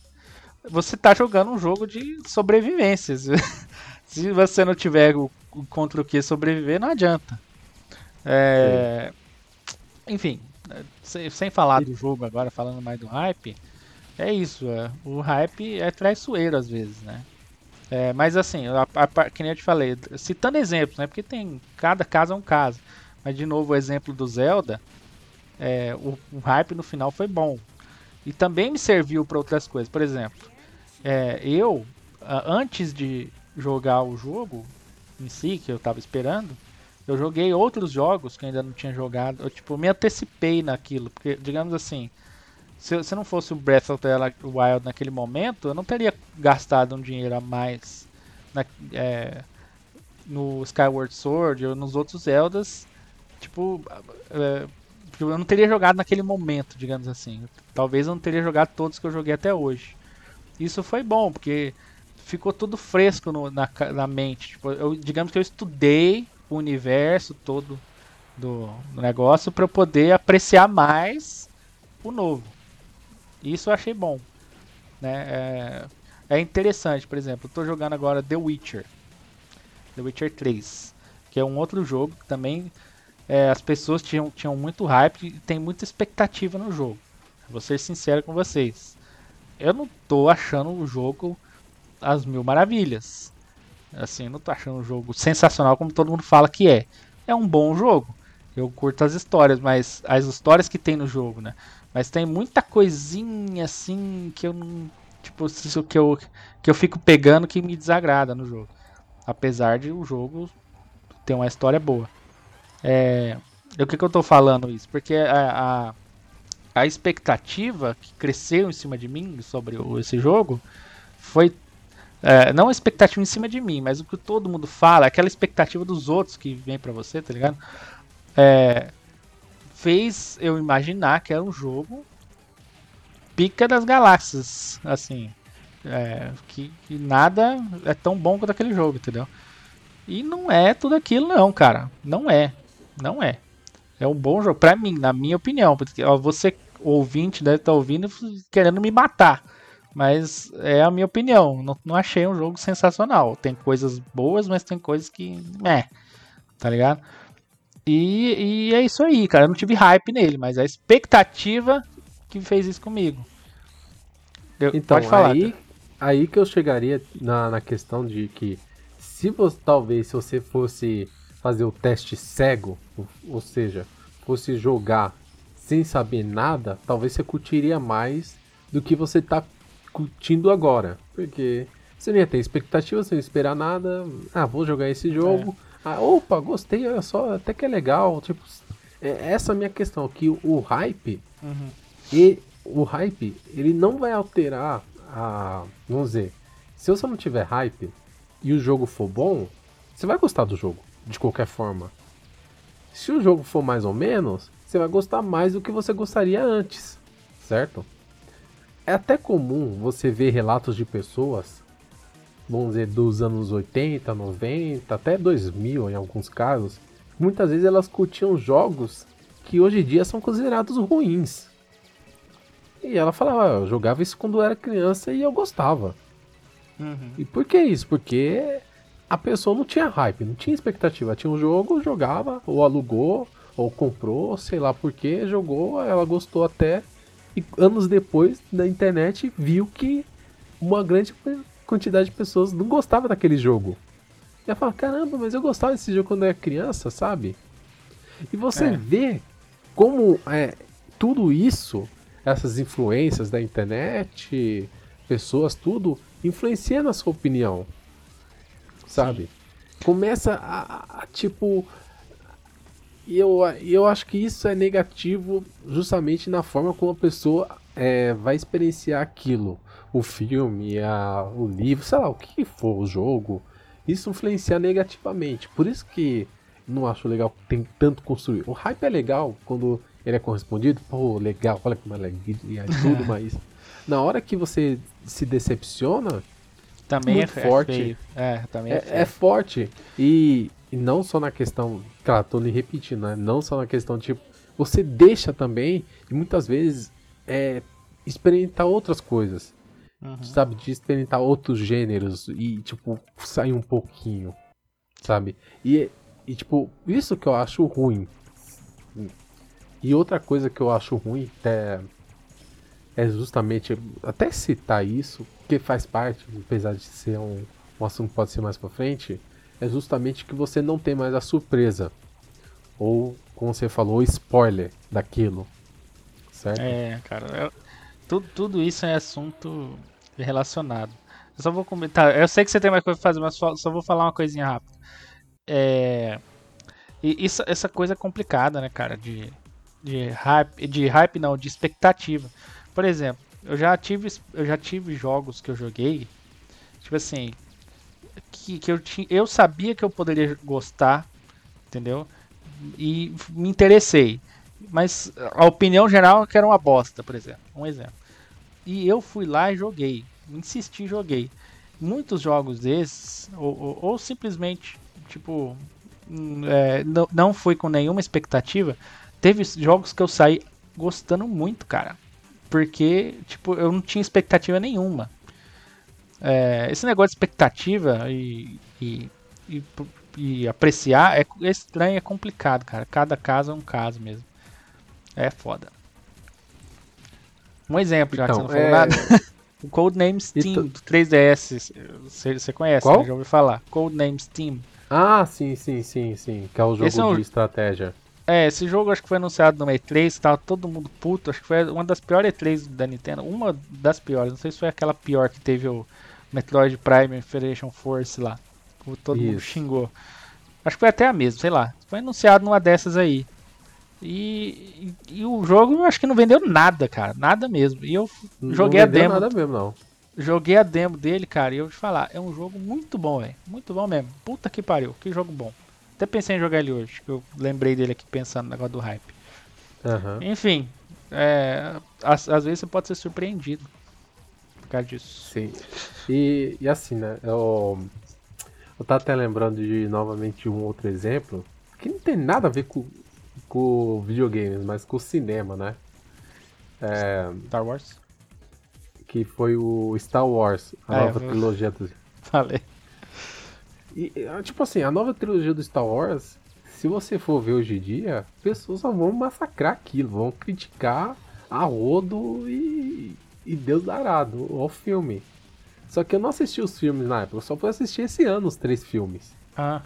você tá jogando um jogo de sobrevivência. Se você não tiver o, contra o que sobreviver, não adianta. É, enfim, sem, sem, falar do jogo agora, falando mais do hype, é isso. É, o hype é traiçoeiro às vezes, né? É, mas assim, a, a, que nem eu te falei, citando exemplos, né? Porque tem cada caso é um caso. Mas de novo o exemplo do Zelda, é, o, o hype no final foi bom. E também me serviu para outras coisas. Por exemplo, é, eu, antes de jogar o jogo em si, que eu estava esperando, eu joguei outros jogos que ainda não tinha jogado. Eu, tipo, me antecipei naquilo. Porque, digamos assim, se, se não fosse o Breath of the Wild naquele momento, eu não teria gastado um dinheiro a mais na, é, no Skyward Sword ou nos outros Zeldas. Tipo, é, eu não teria jogado naquele momento, digamos assim. Talvez eu não teria jogado todos que eu joguei até hoje. Isso foi bom, porque ficou tudo fresco no, na, na mente. Tipo, eu, digamos que eu estudei o universo todo do, negócio para eu poder apreciar mais o novo. Isso eu achei bom. Né? É, é interessante, por exemplo, eu tô jogando agora The Witcher. The Witcher 3. Que é um outro jogo que também é, as pessoas tinham, tinham muito hype e tem muita expectativa no jogo. Vou ser sincero com vocês. Eu não tô achando o jogo as mil maravilhas. Assim, não tô achando o jogo sensacional como todo mundo fala que é. É um bom jogo. Eu curto as histórias, mas as histórias que tem no jogo, né? Mas tem muita coisinha assim que eu não. Tipo, isso que eu, que eu fico pegando que me desagrada no jogo. Apesar de o jogo ter uma história boa. É, o que, que eu tô falando isso? Porque a, a, a, expectativa que cresceu em cima de mim sobre o, esse jogo foi. É, não a expectativa em cima de mim, mas o que todo mundo fala, aquela expectativa dos outros que vem para você, tá ligado? É, fez eu imaginar que era um jogo pica das galáxias, assim. É, que, que, nada é tão bom quanto aquele jogo, entendeu? E não é tudo aquilo, não, cara. Não é. Não é. É um bom jogo, pra mim, na minha opinião. Porque ó, você, ouvinte, deve estar tá ouvindo querendo me matar. Mas é a minha opinião. Não, não achei um jogo sensacional. Tem coisas boas, mas tem coisas que. É. Tá ligado? E, e é isso aí, cara. Eu não tive hype nele, mas a expectativa que fez isso comigo. Eu, então, pode falar. Aí, aí que eu chegaria na, na questão de que se você, talvez se você fosse fazer o teste cego, ou seja, fosse jogar sem saber nada, talvez você curtiria mais do que você está curtindo agora. Porque você não ia ter expectativa, você não ia esperar nada. Ah, vou jogar esse jogo. É. Ah, opa, gostei, olha só, até que é legal. Tipo, é essa a minha questão, que o hype uhum. e o hype, ele não vai alterar a, vamos dizer, se você não tiver hype e o jogo for bom, você vai gostar do jogo de qualquer forma. Se o jogo for mais ou menos, você vai gostar mais do que você gostaria antes, certo? É até comum você ver relatos de pessoas, vamos dizer, dos anos 80, 90, até 2000 em alguns casos, muitas vezes elas curtiam jogos que hoje em dia são considerados ruins. E ela falava, ah, eu jogava isso quando eu era criança e eu gostava. Uhum. E por que isso? Porque a pessoa não tinha hype, não tinha expectativa. Tinha um jogo, jogava, ou alugou, ou comprou, sei lá por que, jogou, ela gostou até. E anos depois, na internet, viu que uma grande quantidade de pessoas não gostava daquele jogo. E ela fala, caramba, mas eu gostava desse jogo quando eu era criança, sabe? E você é. vê como é, tudo isso, essas influências da internet, pessoas, tudo, influencia na sua opinião sabe? Começa a, a, tipo. E eu, eu acho que isso é negativo justamente na forma como a pessoa é, vai experienciar aquilo. O filme, a, o livro, sei lá, o que for, o jogo. Isso influencia negativamente. Por isso que não acho legal tem tanto construir. O hype é legal quando ele é correspondido. Pô, legal, olha como é legal e tudo, mas na hora que você se decepciona, também muito é, é forte. É, é também é, é, é forte. E, e, não só na questão. Claro, tô me repetindo, né? Não só na questão, tipo, você deixa também, e muitas vezes, é, experimentar outras coisas. Uhum. Sabe? De experimentar outros gêneros e, tipo, sair um pouquinho. Sabe? E, e, tipo, isso que eu acho ruim. E outra coisa que eu acho ruim, até é justamente até citar isso, que faz parte, apesar de ser um, um assunto que pode ser mais para frente, é justamente que você não tem mais a surpresa ou como você falou, spoiler daquilo, certo? É, cara, eu, tudo, tudo isso é assunto relacionado. Eu só vou comentar. Eu sei que você tem mais coisa pra fazer, mas só, só vou falar uma coisinha rápida. É, e isso, essa coisa é complicada, né, cara? De, de hype, de hype não, de expectativa. Por exemplo, eu já tive, eu já tive jogos que eu joguei, tipo assim, que, que eu, tinha, eu sabia que eu poderia gostar, entendeu? E me interessei. Mas a opinião geral é que era uma bosta, por exemplo. Um exemplo. E eu fui lá e joguei. Insisti joguei. Muitos jogos desses, ou, ou, ou simplesmente, tipo, hum, é, não, não fui com nenhuma expectativa. Teve jogos que eu saí gostando muito, cara. Porque, tipo, eu não tinha expectativa nenhuma. É, esse negócio de expectativa e, e, e, e apreciar é, é estranho, é complicado, cara. Cada caso é um caso mesmo. É foda. Um exemplo, já Então, que você não falou é- nada. O Codename Steam do 3DS. Você, você conhece, Qual? né? Já ouviu falar. Codename Steam. Ah, sim, sim, sim, sim. Que é o jogo é um- de estratégia. É, esse jogo acho que foi anunciado no E3, tava todo mundo puto, acho que foi uma das piores E3 da Nintendo, uma das piores, não sei se foi aquela pior que teve o Metroid Prime Federation Force lá, que todo mundo Isso. xingou. Acho que foi até a mesma, sei lá, foi anunciado numa dessas aí. E, e, e o jogo eu acho que não vendeu nada, cara, nada mesmo. E eu Não joguei a demo, nada mesmo, não. joguei a demo dele, cara, e eu vou te falar, é um jogo muito bom, velho. Muito bom mesmo. Puta que pariu, que jogo bom. Até pensei em jogar ele hoje, que eu lembrei dele aqui pensando no negócio do hype. Aham. Enfim, é, às, às vezes você pode ser surpreendido por causa disso. Sim. E, e assim, né? Eu, eu tava até lembrando de novamente um outro exemplo que não tem nada a ver com, com videogames, mas com cinema, né? É, Star Wars? que foi o Star Wars, a é, nova eu- trilogia do. Falei. E, e, tipo assim, a nova trilogia do Star Wars, se você for ver hoje em dia, pessoas só vão massacrar aquilo, vão criticar a rodo e, e Deus darado o filme. Só que eu não assisti os filmes na época, eu só fui assistir esse ano os três filmes. Ah,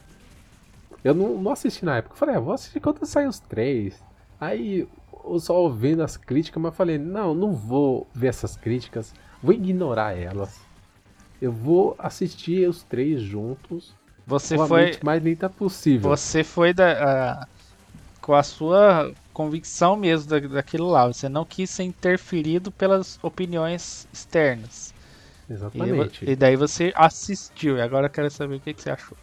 Eu não, não assisti na época. Eu falei, ah, vou assistir quando sair os três. Aí eu só vendo as críticas, mas falei, não, não vou ver essas críticas, vou ignorar elas. Eu vou assistir os três juntos. Você com a foi, mais lenta possível. você foi da, a- com a sua convicção mesmo da, daquilo lá. Você não quis ser interferido pelas opiniões externas. E, Exatamente. e daí você assistiu. E agora eu quero saber o que, que você achou.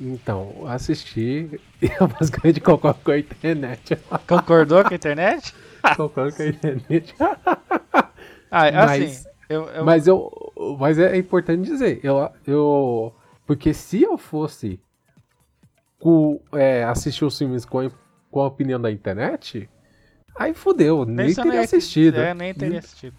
Então, assisti e eu basicamente concordo com a internet. Concordou com a internet? concordo com a internet. Ah, assim, Mas- eu, eu- Mas eu. Mas é importante dizer, eu. eu porque se eu fosse com, é, assistir os filmes com a, com a opinião da internet, aí fudeu, nem não teria ia- assistido. É, nem teria assistido.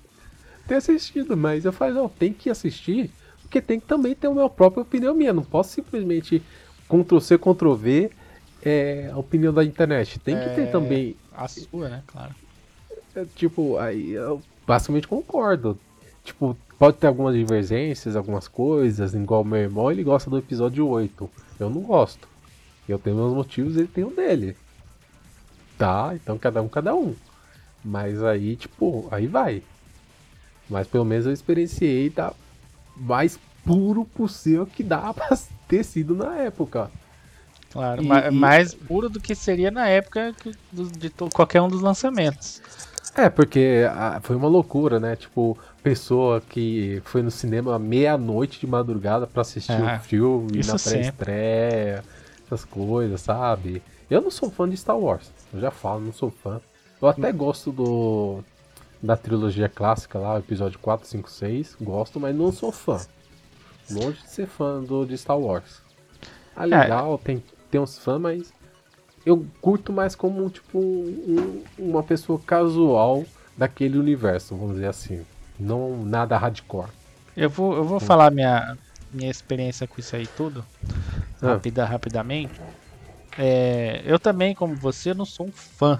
ter assistido, mas eu falei, não, tem que assistir, porque tem que também ter a minha própria opinião minha. Não posso simplesmente Ctrl-C, Ctrl-V é, a opinião da internet. Tem que É. ter também. A sua, né? Claro. é, Tipo, aí eu basicamente concordo. Tipo, pode ter algumas divergências, algumas coisas, igual meu irmão, ele gosta do episódio 8. Eu não gosto. Eu tenho meus motivos, ele tem o dele. Tá, então cada um, cada um. Mas aí, tipo, aí vai. Mas pelo menos eu experienciei da mais puro possível que dá pra ter sido na época. Claro, E- ma- e- mais puro do que seria na época de qualquer um dos lançamentos. É, porque ah, foi uma loucura, né? Tipo, pessoa que foi no cinema meia-noite de madrugada pra assistir o filme isso na sempre. pré-estreia, essas coisas, sabe? Eu não sou fã de Star Wars, eu já falo, não sou fã. Eu até gosto do da trilogia clássica lá, episódio 4, 5, 6, gosto, mas não sou fã. Longe de ser fã do, de Star Wars. Ah, legal, tem, tem uns fãs, mas eu curto mais como tipo um- uma pessoa casual daquele universo, vamos dizer assim. Não nada hardcore. Eu vou, eu vou falar minha, minha experiência com isso aí tudo, Ah. rapida, rapidamente. É, eu também, como você, não sou um fã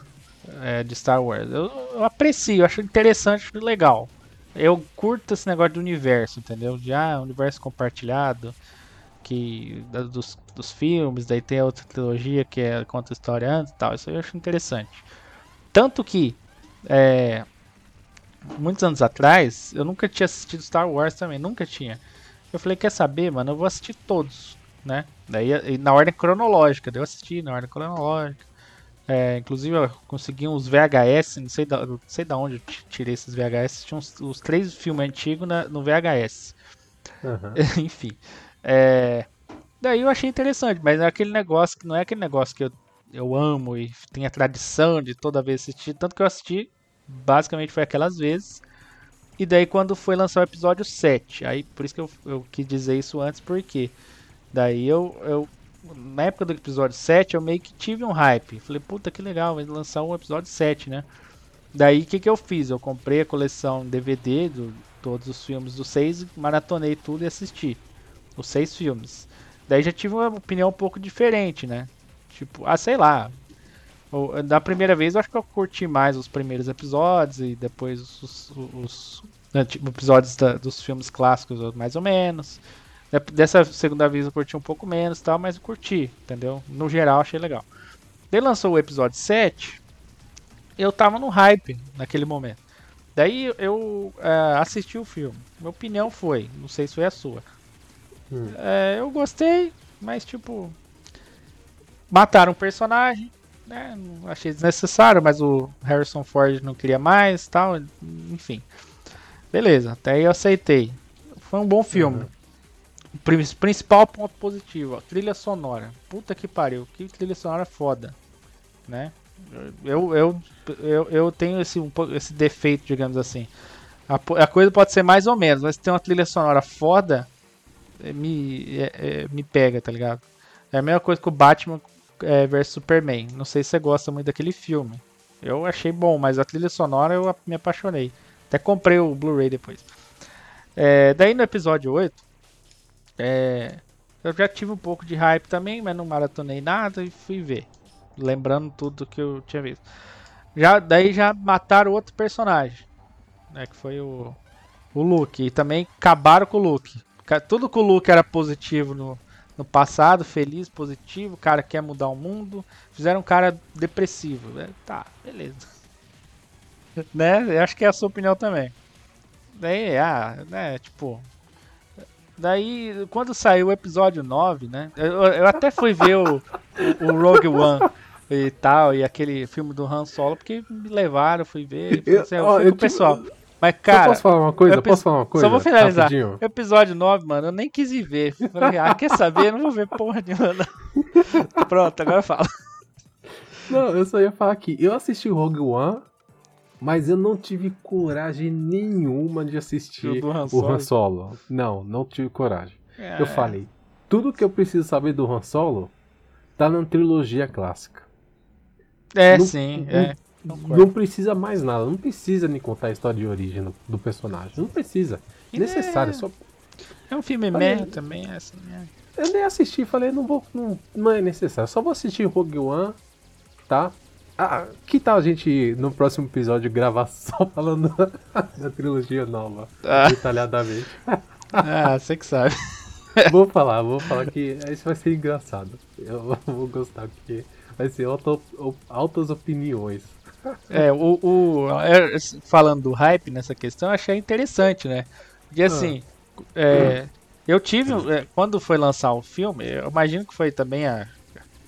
é, de Star Wars. Eu, eu aprecio, acho interessante, acho legal. Eu curto esse negócio de universo, entendeu? De ah, universo compartilhado, que dos, dos filmes, daí tem a outra trilogia que é, conta a história antes e tal. Isso aí eu acho interessante. Tanto que é, muitos anos atrás, eu nunca tinha assistido Star Wars também, nunca tinha. Eu falei, quer saber, mano, eu vou assistir todos, né? Daí, na ordem cronológica, eu assisti na ordem cronológica. É, inclusive, eu consegui uns VHS, não sei da, não sei da onde eu ti- tirei esses VHS, tinha uns, os três filmes antigos na- no VHS. Aham. Enfim. É, daí eu achei interessante, mas é aquele negócio que não é aquele negócio que eu, eu amo e tem a tradição de toda vez assistir. Tanto que eu assisti, basicamente foi aquelas vezes. E daí quando foi lançar o episódio 7, aí por isso que eu, eu quis dizer isso antes, porque daí eu, eu na época do episódio 7, eu meio que tive um hype. Falei, puta que legal, vai lançar um episódio 7, né? Daí o que, que eu fiz? Eu comprei a coleção DVD de todos os filmes do 6, maratonei tudo e assisti. Os seis filmes. Daí já tive uma opinião um pouco diferente, né? Tipo, ah, sei lá. Da primeira vez eu acho que eu curti mais os primeiros episódios e depois os, os, os né, tipo, episódios da, dos filmes clássicos, mais ou menos. Dessa segunda vez eu curti um pouco menos tal, mas eu curti, entendeu? No geral achei legal. Daí lançou o episódio 7, eu tava no hype naquele momento. Daí eu uh, assisti o filme. Minha opinião foi, não sei se foi a sua. Hum. Uh, eu gostei, mas tipo. Mataram um personagem, né? Achei desnecessário, mas o Harrison Ford não queria mais tal. Enfim. Beleza, até aí eu aceitei. Foi um bom filme. Uhum. O principal ponto positivo, ó, trilha sonora. Puta que pariu, que trilha sonora foda. Né? Eu, eu, eu, eu tenho esse, esse defeito, digamos assim. A, a, coisa pode ser mais ou menos, mas se tem uma trilha sonora foda, é, me, é, é, me pega, tá ligado? É a mesma coisa que o Batman é, vs Superman. Não sei se você gosta muito daquele filme. Eu achei bom, mas a trilha sonora eu me apaixonei. Até comprei o Blu-ray depois. É, daí no episódio 8, é, eu já tive um pouco de hype também, mas não maratonei nada e fui ver lembrando tudo que eu tinha visto. Já, daí já mataram outro personagem, né, que foi o, o Luke. E também acabaram com o Luke. Tudo que o Luke era positivo no, no passado, feliz, positivo, o cara quer mudar o mundo, fizeram um cara depressivo. Né? Tá, beleza. né? Eu acho que é a sua opinião também. Daí, ah, né, tipo, Daí, quando saiu o episódio 9, né? Eu, eu até fui ver o, o, Rogue One e tal, e aquele filme do Han Solo, porque me levaram, fui ver, eu, assim, eu ó, fui com o pessoal. Mas, cara. posso falar uma coisa? Posso falar uma coisa? Só vou finalizar. Rapidinho. Episódio 9, mano, eu nem quis ir ver. Falei, ah, quer saber? Eu não vou ver porra nenhuma. Pronto, agora fala. Não, eu só ia falar aqui. Eu assisti o Rogue One mas eu não tive coragem nenhuma de assistir o Han, o Han Solo. Não, não tive coragem. É. Eu falei, tudo que eu preciso saber do Han Solo tá na trilogia clássica. É, não, sim, não, é. Não precisa mais nada, não precisa me contar a história de origem do personagem. Não precisa. E Necessário, é... só. É um filme falei, também, é assim, é. Eu nem assisti, falei, não vou. Não, não é necessário. Só vou assistir Rogue One, tá? Ah, que tal a gente, no próximo episódio, gravar só falando da trilogia nova, ah. detalhadamente? Ah, você que sabe. Vou falar, vou falar que isso vai ser engraçado. Eu vou gostar, porque vai ser altas opiniões. É, o, o, é, falando do hype nessa questão, eu achei interessante, né? Porque assim, ah. é, eu tive, é, quando foi lançar o filme, eu imagino que foi também a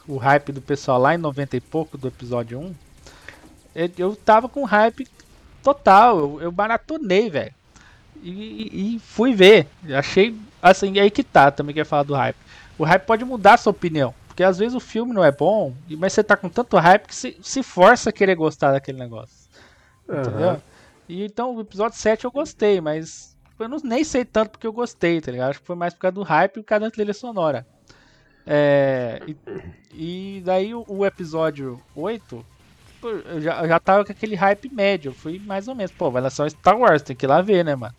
o hype do pessoal lá em 90 e pouco do episódio 1, eu, eu tava com hype total, eu, eu maratonei, velho. E, e, fui ver. Achei. Assim, aí que tá, também quer falar do hype. O hype pode mudar a sua opinião. Porque às vezes o filme não é bom, mas você tá com tanto hype que se, se força a querer gostar daquele negócio. Uhum. Entendeu? E então o episódio 7 eu gostei, mas eu não, nem sei tanto porque eu gostei, tá ligado? Acho que foi mais por causa do hype e por causa da trilha sonora. É, e, e, daí o, o, episódio 8 eu já, já tava com aquele hype médio. Eu fui mais ou menos, pô, vai lançar um Star Wars, tem que ir lá ver, né, mano?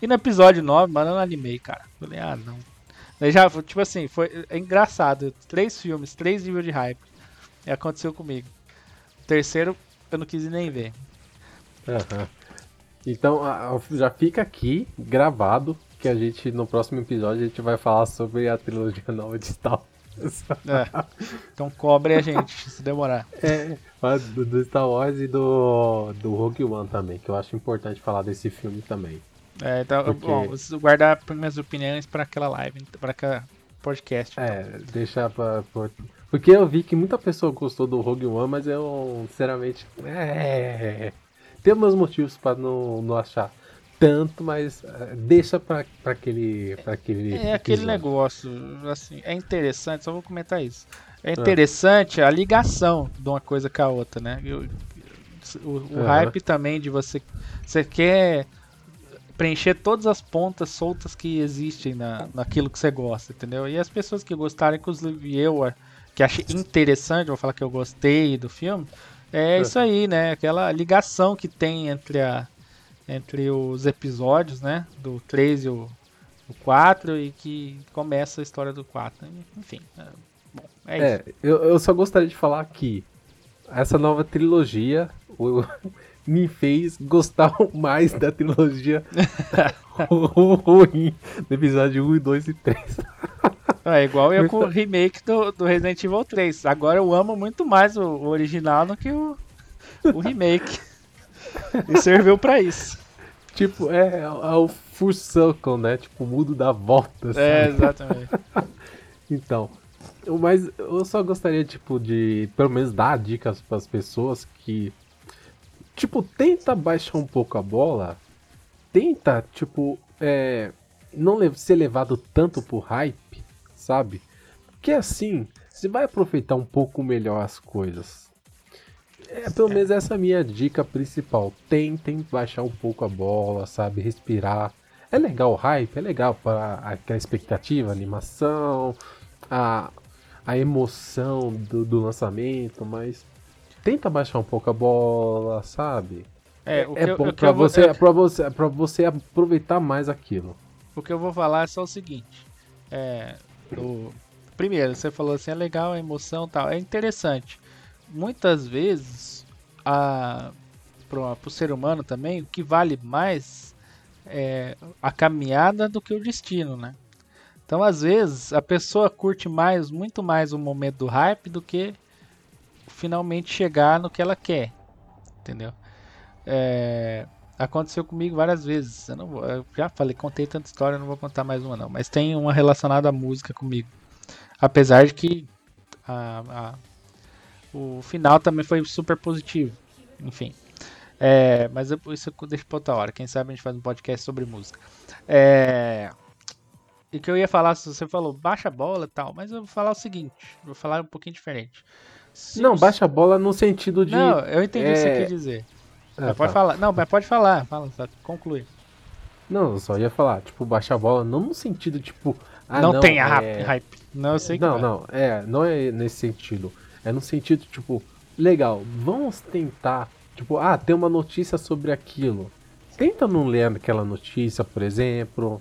E no episódio 9, mano, eu não animei, cara. Falei, ah, não. Já, tipo assim, foi é engraçado. Três filmes, três níveis de hype. E aconteceu comigo. O terceiro, eu não quis nem ver. Uhum. Então, já fica aqui gravado que a gente, no próximo episódio, a gente vai falar sobre a trilogia nova de Star Wars. É. Então cobre a gente, se demorar. É, do, do Star Wars e do, do Rogue One também, que eu acho importante falar desse filme também. É, então, Porque... bom, guardar minhas opiniões para aquela live, para aquela podcast. Então. É, deixar pra, pra, Porque eu vi que muita pessoa gostou do Rogue One, mas eu, sinceramente, é... Tem meus motivos para não, não achar tanto, mas uh, deixa para aquele, pra aquele. É aquele negócio, assim, é interessante, só vou comentar isso. É interessante a ligação de uma coisa com a outra, né? Eu, o, o hype também de você. Você quer. Preencher todas as pontas soltas que existem na, naquilo que você gosta, entendeu? E as pessoas que gostaram, inclusive eu, que achei interessante, vou falar que eu gostei do filme, é, é isso aí, né? Aquela ligação que tem entre, a, entre os episódios, né? Do 3 e o, o 4 e que começa a história do 4. Enfim, é, bom, é, é isso. Eu, eu só gostaria de falar que essa nova trilogia o, me fez gostar mais da trilogia ruim do episódio 1, 2 e 3. É igual eu com o remake do, do Resident Evil 3. Agora eu amo muito mais o, o original do que o, o remake. e serviu para isso. Tipo, é, é, o full circle, né? Tipo, o mundo da volta. Sabe? É, exatamente. então, mas eu só gostaria, tipo, de pelo menos dar dicas para as pessoas que, tipo, tenta baixar um pouco a bola, tenta, tipo, é, não ser levado tanto por hype, sabe? Porque assim, você vai aproveitar um pouco melhor as coisas. É, pelo menos essa é a minha dica principal. Tentem baixar um pouco a bola, sabe? Respirar. É legal o hype, é legal para aquela expectativa, a animação, a, a emoção do, do lançamento, mas tenta baixar um pouco a bola, sabe? É, é eu, bom para você, é... Pra você, pra você aproveitar mais aquilo. O que eu vou falar é só o seguinte. É, o, primeiro, você falou assim, é legal a emoção tal. É interessante. Muitas vezes, a, para o ser humano também, o que vale mais é a caminhada do que o destino, né? Então, às vezes, a pessoa curte mais, muito mais o momento do hype do que finalmente chegar no que ela quer, entendeu? É, aconteceu comigo várias vezes. Eu não vou, eu já falei, contei tanta história, não vou contar mais uma não. Mas tem uma relacionada à música comigo, apesar de que a, a, o final também foi super positivo. Enfim, é, mas eu, isso eu deixo pra outra hora. Quem sabe a gente faz um podcast sobre música. É, e que eu ia falar, você falou baixa bola e tal, mas eu vou falar o seguinte, vou falar um pouquinho diferente. Se não, baixa a bola no sentido de. Não, eu entendi é... o que você é, quer dizer. Ah, mas pode tá. falar. Não, mas pode falar. Fala, tá, conclui. Não, eu só ia falar, tipo, baixar a bola não no sentido, tipo. Ah, não, não tem é... hype. Não, eu sei que. Não, vai. não, é, não é nesse sentido. É no sentido, tipo, legal, vamos tentar. Tipo, ah, tem uma notícia sobre aquilo. Tenta não ler aquela notícia, por exemplo.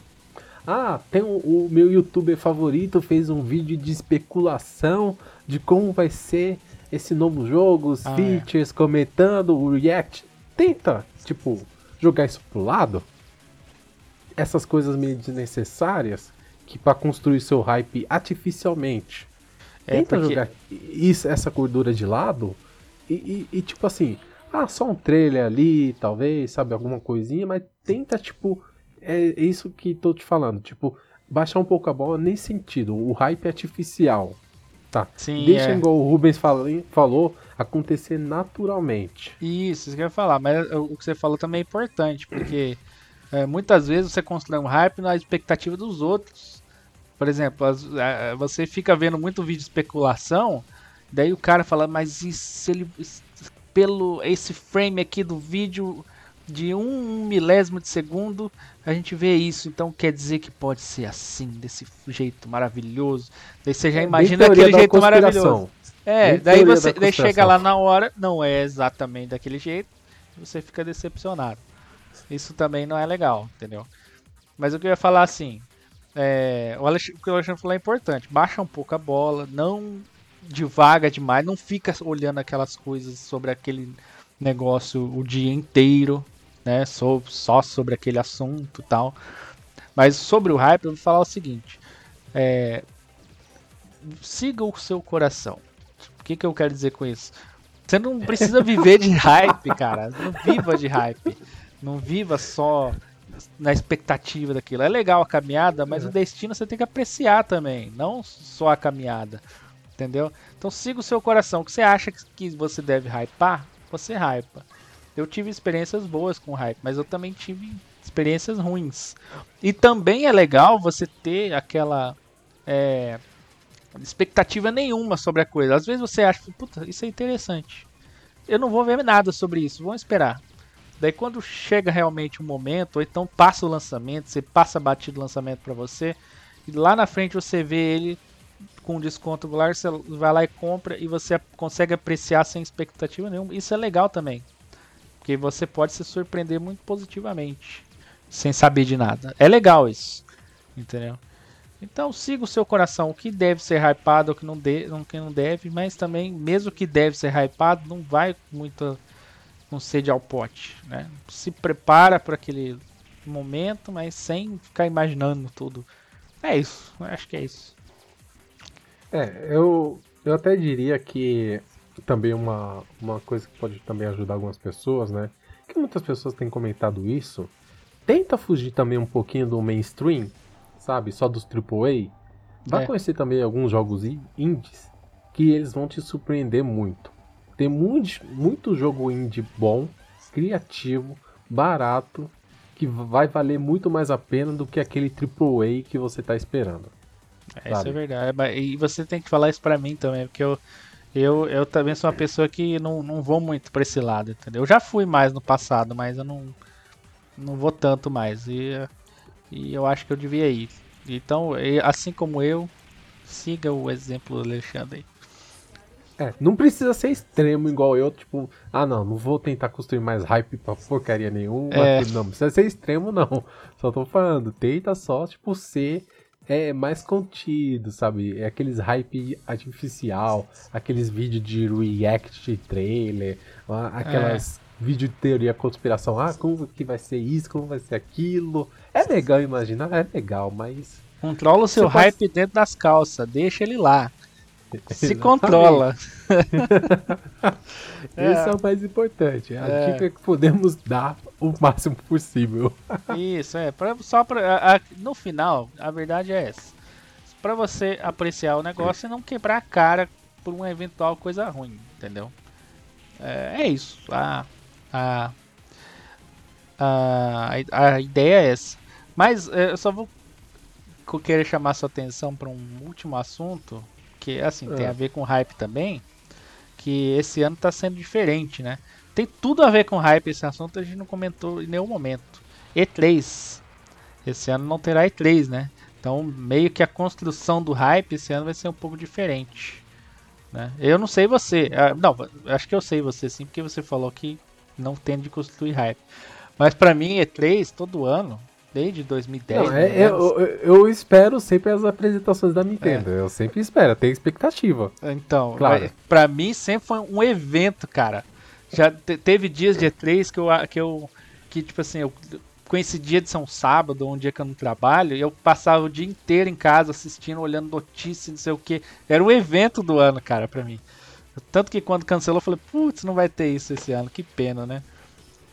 Ah, tem o, o meu youtuber favorito fez um vídeo de especulação de como vai ser esse novo jogo, os ah, é. features, é. comentando o react. Tenta, tipo, jogar isso pro lado. Essas coisas meio desnecessárias que para construir seu hype artificialmente. É Tenta porque... jogar isso, essa gordura de lado e, e, e, tipo assim, ah, só um trailer ali, talvez, sabe, alguma coisinha, mas tenta, tipo, é isso que tô te falando. Tipo, baixar um pouco a bola nesse sentido. O hype artificial. Tá. Sim, Deixa, é. igual o Rubens falou, acontecer naturalmente. Isso, isso que eu ia falar. Mas o que você falou também é importante, porque é, muitas vezes você constrói um hype na expectativa dos outros. Por exemplo, as, a, você fica vendo muito vídeo de especulação, daí o cara fala, mas isso ele. Pelo esse frame aqui do vídeo, de um milésimo de segundo a gente vê isso. Então quer dizer que pode ser assim, desse jeito maravilhoso. Daí você já é, imagina aquele jeito maravilhoso. É, bem daí você daí chega lá na hora, não é exatamente daquele jeito, você fica decepcionado. Isso também não é legal, entendeu? Mas o que eu ia falar assim, é, o, o que o Alexandre falou é importante. Baixa um pouco a bola, não devaga demais, não fica olhando aquelas coisas sobre aquele negócio o dia inteiro, né, só, só sobre aquele assunto tal. Mas sobre o hype, eu vou falar o seguinte: é, siga o seu coração. O que, que eu quero dizer com isso? Você não precisa viver de hype, cara. Não viva de hype. Não viva só na expectativa daquilo. É legal a caminhada, mas o destino você tem que apreciar também, não só a caminhada. Entendeu? Então siga o seu coração. O que você acha que você deve hypar, você hypa. Eu tive experiências boas com hype, mas eu também tive experiências ruins. E também é legal você ter aquela é, expectativa nenhuma sobre a coisa. Às vezes você acha, puta, isso é interessante. Eu não vou ver nada sobre isso, vamos esperar. Daí quando chega realmente o momento, ou então passa o lançamento, você passa batido o lançamento para você, e lá na frente você vê ele com desconto regular, você vai lá e compra e você consegue apreciar sem expectativa nenhuma. Isso é legal também. Porque você pode se surpreender muito positivamente, sem saber de nada. É legal isso. Entendeu? Então siga o seu coração, o que deve ser hypado, o que não, de, o que não deve, mas também, mesmo que deve ser hypado, não vai com muita com sede ao pote, né? Se prepara para aquele momento, mas sem ficar imaginando tudo. É isso, acho que é isso. É, eu, eu até diria que também uma, uma coisa que pode também ajudar algumas pessoas, né? Que muitas pessoas têm comentado isso. Tenta fugir também um pouquinho do mainstream, sabe? Só dos AAA. Vai é. conhecer também alguns jogos indies que eles vão te surpreender muito. Tem muito, muito jogo indie bom, criativo, barato, que vai valer muito mais a pena do que aquele AAA que você está esperando. É, isso é verdade. E você tem que falar isso pra mim também, porque eu, eu, eu também sou uma pessoa que não, não vou muito pra esse lado, entendeu? Eu já fui mais no passado, mas eu não, não vou tanto mais. E, e eu acho que eu devia ir. Então, assim como eu, siga o exemplo do Alexandre. É, não precisa ser extremo igual eu, tipo, ah não, não vou tentar construir mais hype pra porcaria nenhuma. É. Não, precisa ser extremo não. Só tô falando, tenta só, tipo, ser é, mais contido, sabe? É aqueles hype artificial, aqueles vídeos de react trailer, aquelas é. vídeos de teoria conspiração, ah, como que vai ser isso, como vai ser aquilo. É legal imaginar, é legal, mas. Controla o seu hype pode... dentro das calças, deixa ele lá. Se controla. Esse é. é. o mais importante. A é. dica que podemos dar o máximo possível. Isso, é. Pra, só pra, a, no final, a verdade é essa. Pra você apreciar o negócio e não quebrar a cara por uma eventual coisa ruim, entendeu? É, é isso. A, a, a, a ideia é essa. Mas é, eu só vou querer chamar sua atenção para um último assunto que assim, é. tem a ver com hype também, que esse ano está sendo diferente, né? Tem tudo a ver com hype esse assunto, a gente não comentou em nenhum momento. E3. Esse ano não terá E3, né? Então, meio que a construção do hype esse ano vai ser um pouco diferente. Né? Eu não sei você. Ah, não, acho que eu sei você sim, porque você falou que não tem de construir hype. Mas para mim, E3, todo ano, desde 2010. Não, é, eu, eu, espero sempre as apresentações da Nintendo. É. Eu sempre espero, tenho expectativa. Então, claro. para mim sempre foi um evento, cara. Já te, teve dias de E3 que eu que eu que tipo assim, eu coincidia de ser um sábado, um dia que eu não trabalho, e eu passava o dia inteiro em casa assistindo, olhando notícias, não sei o que. Era o evento do ano, cara, para mim. Tanto que quando cancelou, eu falei, putz, não vai ter isso esse ano, que pena, né?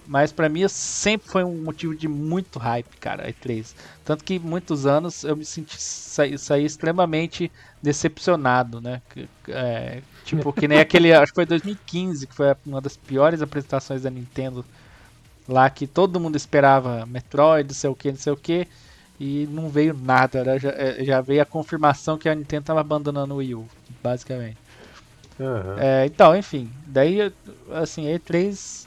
Mas para mim sempre foi um motivo de muito hype, cara, E3. Tanto que muitos anos eu me senti saí, saí extremamente decepcionado, né? É, tipo, que nem aquele, acho que foi 2015, que foi uma das piores apresentações da Nintendo lá que todo mundo esperava Metroid, não sei o que, não sei o que, e não veio nada, né? já, é, já, veio a confirmação que a Nintendo estava abandonando o Wii U, basicamente. Uhum. É, então, enfim, daí assim, E3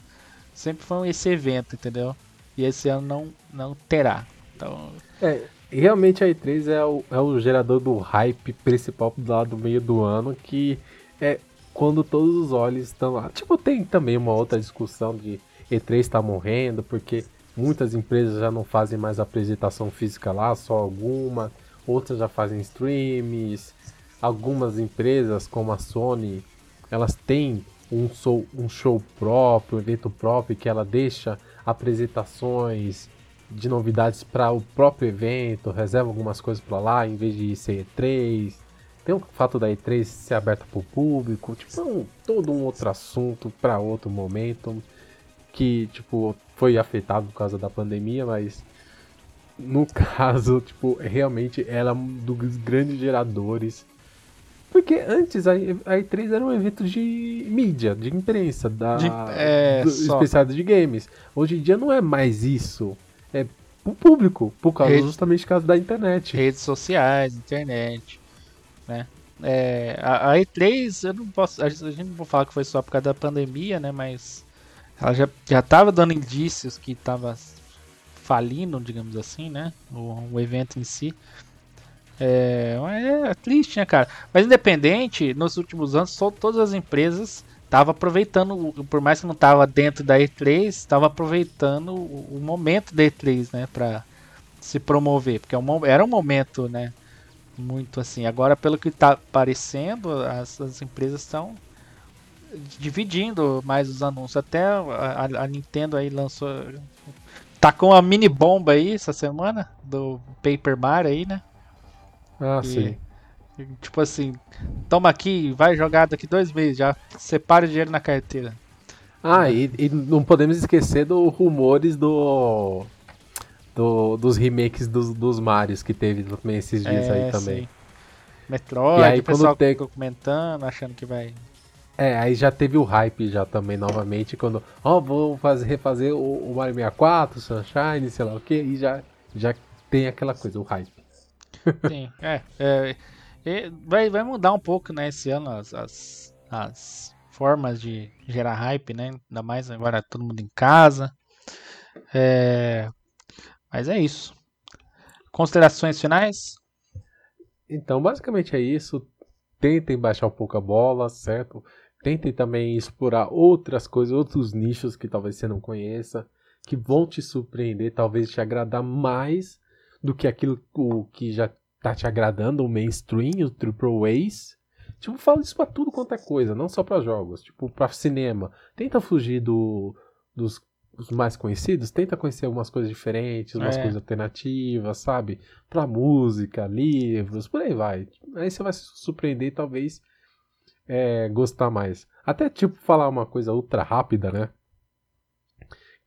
sempre foi esse evento, entendeu? E esse ano não, não terá. Então... É, realmente a E3 é o, é o gerador do hype principal lá do meio do ano, que é quando todos os olhos estão lá. Tipo, tem também uma outra discussão de E3 está morrendo, porque muitas empresas já não fazem mais apresentação física lá, só alguma. Outras já fazem streams. Algumas empresas, como a Sony, elas têm um show, um show próprio, um evento próprio, que ela deixa apresentações de novidades para o próprio evento, reserva algumas coisas para lá, em vez de ser E3. Tem o fato da E3 ser aberta para o público, tipo, é um, todo um outro assunto para outro momento que, tipo, foi afetado por causa da pandemia, mas no caso, tipo, realmente ela é um dos grandes geradores porque antes a, E3 era um evento de mídia, de imprensa, da, de, é, especialidade de games. Hoje em dia não é mais isso. É o público, por causa Rede, justamente por causa da internet. Redes sociais, internet, né? É, a, a, E3, eu não posso, a gente não vou falar que foi só por causa da pandemia, né? Mas ela já, já tava dando indícios que tava falindo, digamos assim, né? O, o evento em si. É, é, triste, né, cara? Mas independente, nos últimos anos, só, todas as empresas estavam aproveitando, por mais que não tava dentro da E3, estava aproveitando o, o, momento da E3, né, para se promover, porque é era um momento, né, muito assim. Agora, pelo que tá parecendo, as, as empresas estão dividindo mais os anúncios. Até a, a, Nintendo aí lançou. Tá com a mini bomba aí essa semana do Paper Mario aí, né? Ah, e, sim. Tipo assim, toma aqui, vai jogar daqui dois meses, já separa o dinheiro na carteira. Ah, e, e não podemos esquecer dos rumores do, do, dos remakes dos, dos Marios que teve também esses dias é, aí também. Sim. Metroid, e aí, o pessoal tem... comentando, achando que vai é, aí já teve o hype já também novamente, quando, ó, oh, vou fazer, refazer o, o Mario 64, o Sunshine, sei lá o que, e já, já tem aquela coisa, o hype. Sim, é, é, é, vai, vai mudar um pouco, né, esse ano as, as, as formas de gerar hype, né, ainda mais agora todo mundo em casa, é, mas é isso. Considerações finais? Então, basicamente é isso. Tentem baixar um pouco a bola, certo? Tentem também explorar outras coisas, outros nichos que talvez você não conheça, que vão te surpreender, talvez te agradar mais do que aquilo que já tá te agradando, o mainstream, o triple A's. Tipo, fala isso pra tudo quanto é coisa, não só para jogos, tipo, pra cinema. Tenta fugir do, dos, mais conhecidos, tenta conhecer algumas coisas diferentes, umas é. coisas alternativas, sabe? Pra música, livros, por aí vai. Aí você vai se surpreender, talvez é, gostar mais. Até tipo falar uma coisa ultra rápida, né?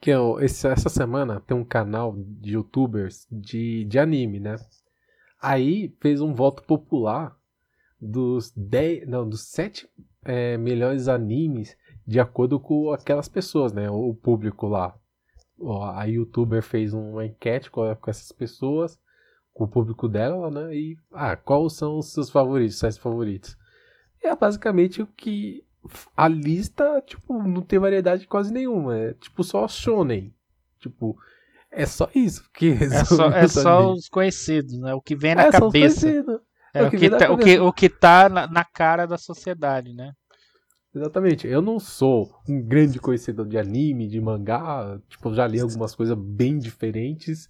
Que eu, esse, essa semana tem um canal de youtubers de, de anime, né? Aí fez um voto popular dos 10, não, dos 7 é, melhores animes de acordo com aquelas pessoas, né? O público lá. A youtuber fez uma enquete com, com essas pessoas, com o público dela, né? E ah, quais são os seus favoritos, seus favoritos? é basicamente o que a lista, tipo, não tem variedade quase nenhuma. É tipo só shonen. Tipo, é só isso. Que é só, é só os conhecidos, né? O que vem na é, cabeça. É, é, o, que, que tá, o, que, o que tá na, na, cara da sociedade, né? Exatamente. Eu não sou um grande conhecedor de anime, de mangá. Tipo, já li algumas coisas bem diferentes.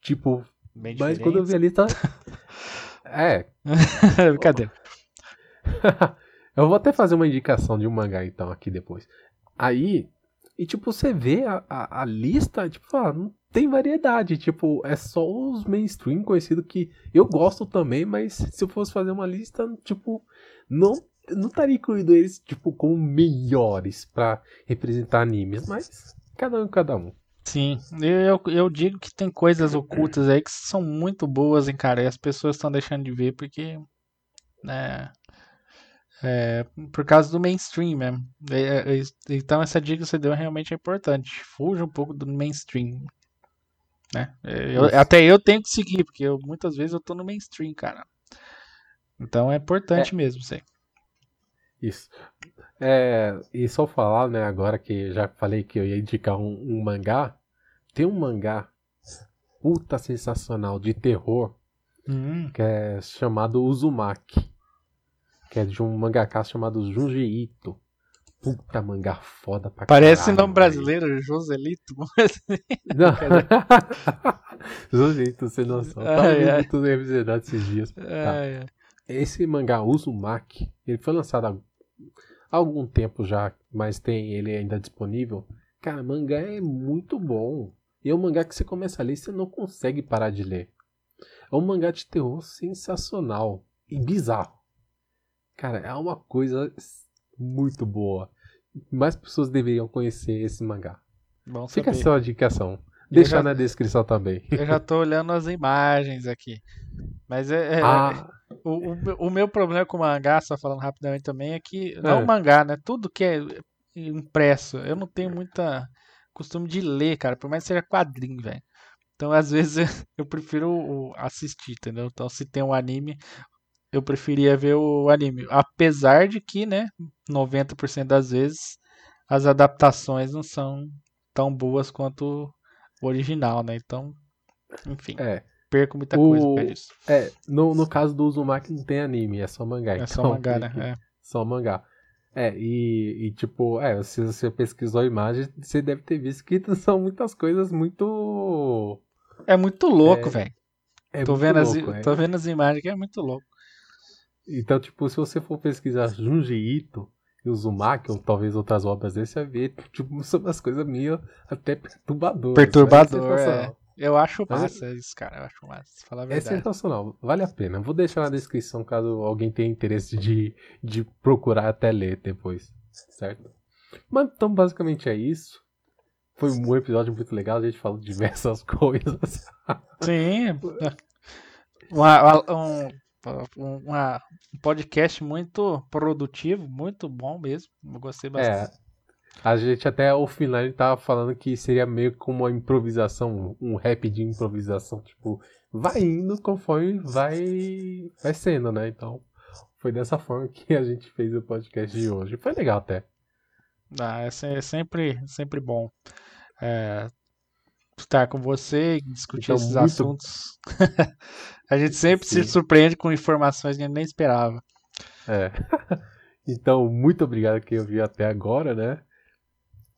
Tipo, bem mas quando eu vi a lista. é. Brincadeira. eu vou até fazer uma indicação de um mangá então aqui depois. Aí, e tipo, você vê a, a, a lista, tipo, ah, não tem variedade. Tipo, é só os mainstream conhecidos que eu gosto também, mas se eu fosse fazer uma lista, tipo, não não estaria incluído eles, tipo, como melhores para representar animes, mas cada um cada um. Sim, eu, eu digo que tem coisas ocultas aí que são muito boas, hein, cara, e as pessoas estão deixando de ver porque, né, é, por causa do mainstream mesmo. É, é, então essa dica que você deu realmente é importante. Fuja um pouco do mainstream. Né? É, eu, até eu tenho que seguir, porque eu, muitas vezes eu tô no mainstream, cara. Então é importante é. mesmo. Isso. É, e só falar, né, agora que já falei que eu ia indicar um, um mangá, tem um mangá puta sensacional de terror hum. que é chamado Uzumaki que é de um mangaka chamado Junji Ito. Puta mangá foda pra Parece caralho, nome brasileiro, Joselito. Não. Junji Ito, sem noção. Tava ai, tudo esses dias. Tá. Esse mangá Uzumaki, ele foi lançado há algum tempo já, mas tem ele ainda disponível. Cara, mangá é muito bom. E é um mangá que você começa a ler e você não consegue parar de ler. É um mangá de terror sensacional e bizarro. Cara, é uma coisa muito boa. Mais pessoas deveriam conhecer esse mangá. Bom Fica saber. a sua indicação. Deixa já, na descrição também. Eu já tô olhando as imagens aqui. Mas é, é ah. o, o, o, meu problema com o mangá, só falando rapidamente também, é que não é. o mangá, né? Tudo que é impresso, eu não tenho muita costume de ler, cara, por mais que seja quadrinho, velho. Então, às vezes, eu prefiro assistir, entendeu? Então, se tem um anime, eu preferia ver o anime. Apesar de que, né, 90% das vezes as adaptações não são tão boas quanto o original, né? Então, enfim, É, perco muita O- coisa por disso. é no, no caso do Uzumaki não tem anime, é só mangá. É só então mangá, tem né? É. Só mangá. É, e, e, tipo, é, se você pesquisou a imagem, você deve ter visto que são muitas coisas muito. É muito louco, É, velho. É tô, vendo as, é. tô vendo as imagens que é muito louco. Então, tipo, se você for pesquisar Junji Ito e Uzumaki, ou talvez outras obras dele, você vai ver, tipo, são umas coisas meio até perturbadoras. Perturbador, É sensacional. Eu acho Mas é- massa isso, cara. Eu acho massa. Falar a É verdade. sensacional, vale a pena. Vou deixar na descrição caso alguém tenha interesse de, de procurar até ler depois, certo? Mas então basicamente é isso. Foi um episódio muito legal, a gente falou de diversas coisas. Sim. Uma- um, um- uma- um podcast muito produtivo, muito bom mesmo. Eu gostei É, bastante. a gente até ele tava falando que seria meio como uma improvisação, um rap de improvisação, tipo, vai indo conforme vai, vai sendo, né? Então foi dessa forma que a gente fez o podcast de hoje. Foi legal até. Ah, é, é sempre, sempre bom é, estar com você e discutir Então, esses muito- assuntos. a gente sempre se Sim. surpreende com informações que a gente nem esperava. É. Então, muito obrigado quem ouviu até agora, né?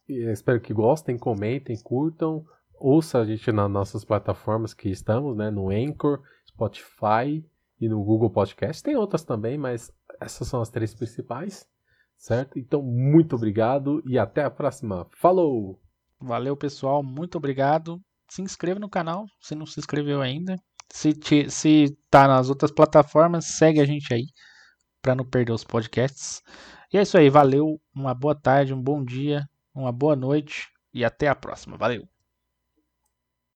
E eu espero que gostem, comentem, curtam. Ouça a gente nas nossas plataformas que estamos, né? No Anchor, Spotify e no Google Podcast. Tem outras também, mas essas são as três principais, certo? Então, muito obrigado e até a próxima. Falou! Valeu, pessoal. Muito obrigado. Se inscreva no canal se não se inscreveu ainda. Se, te, se tá nas outras plataformas, segue a gente aí para não perder os podcasts. E é isso aí. Valeu. Uma boa tarde, um bom dia, uma boa noite e até a próxima. Valeu.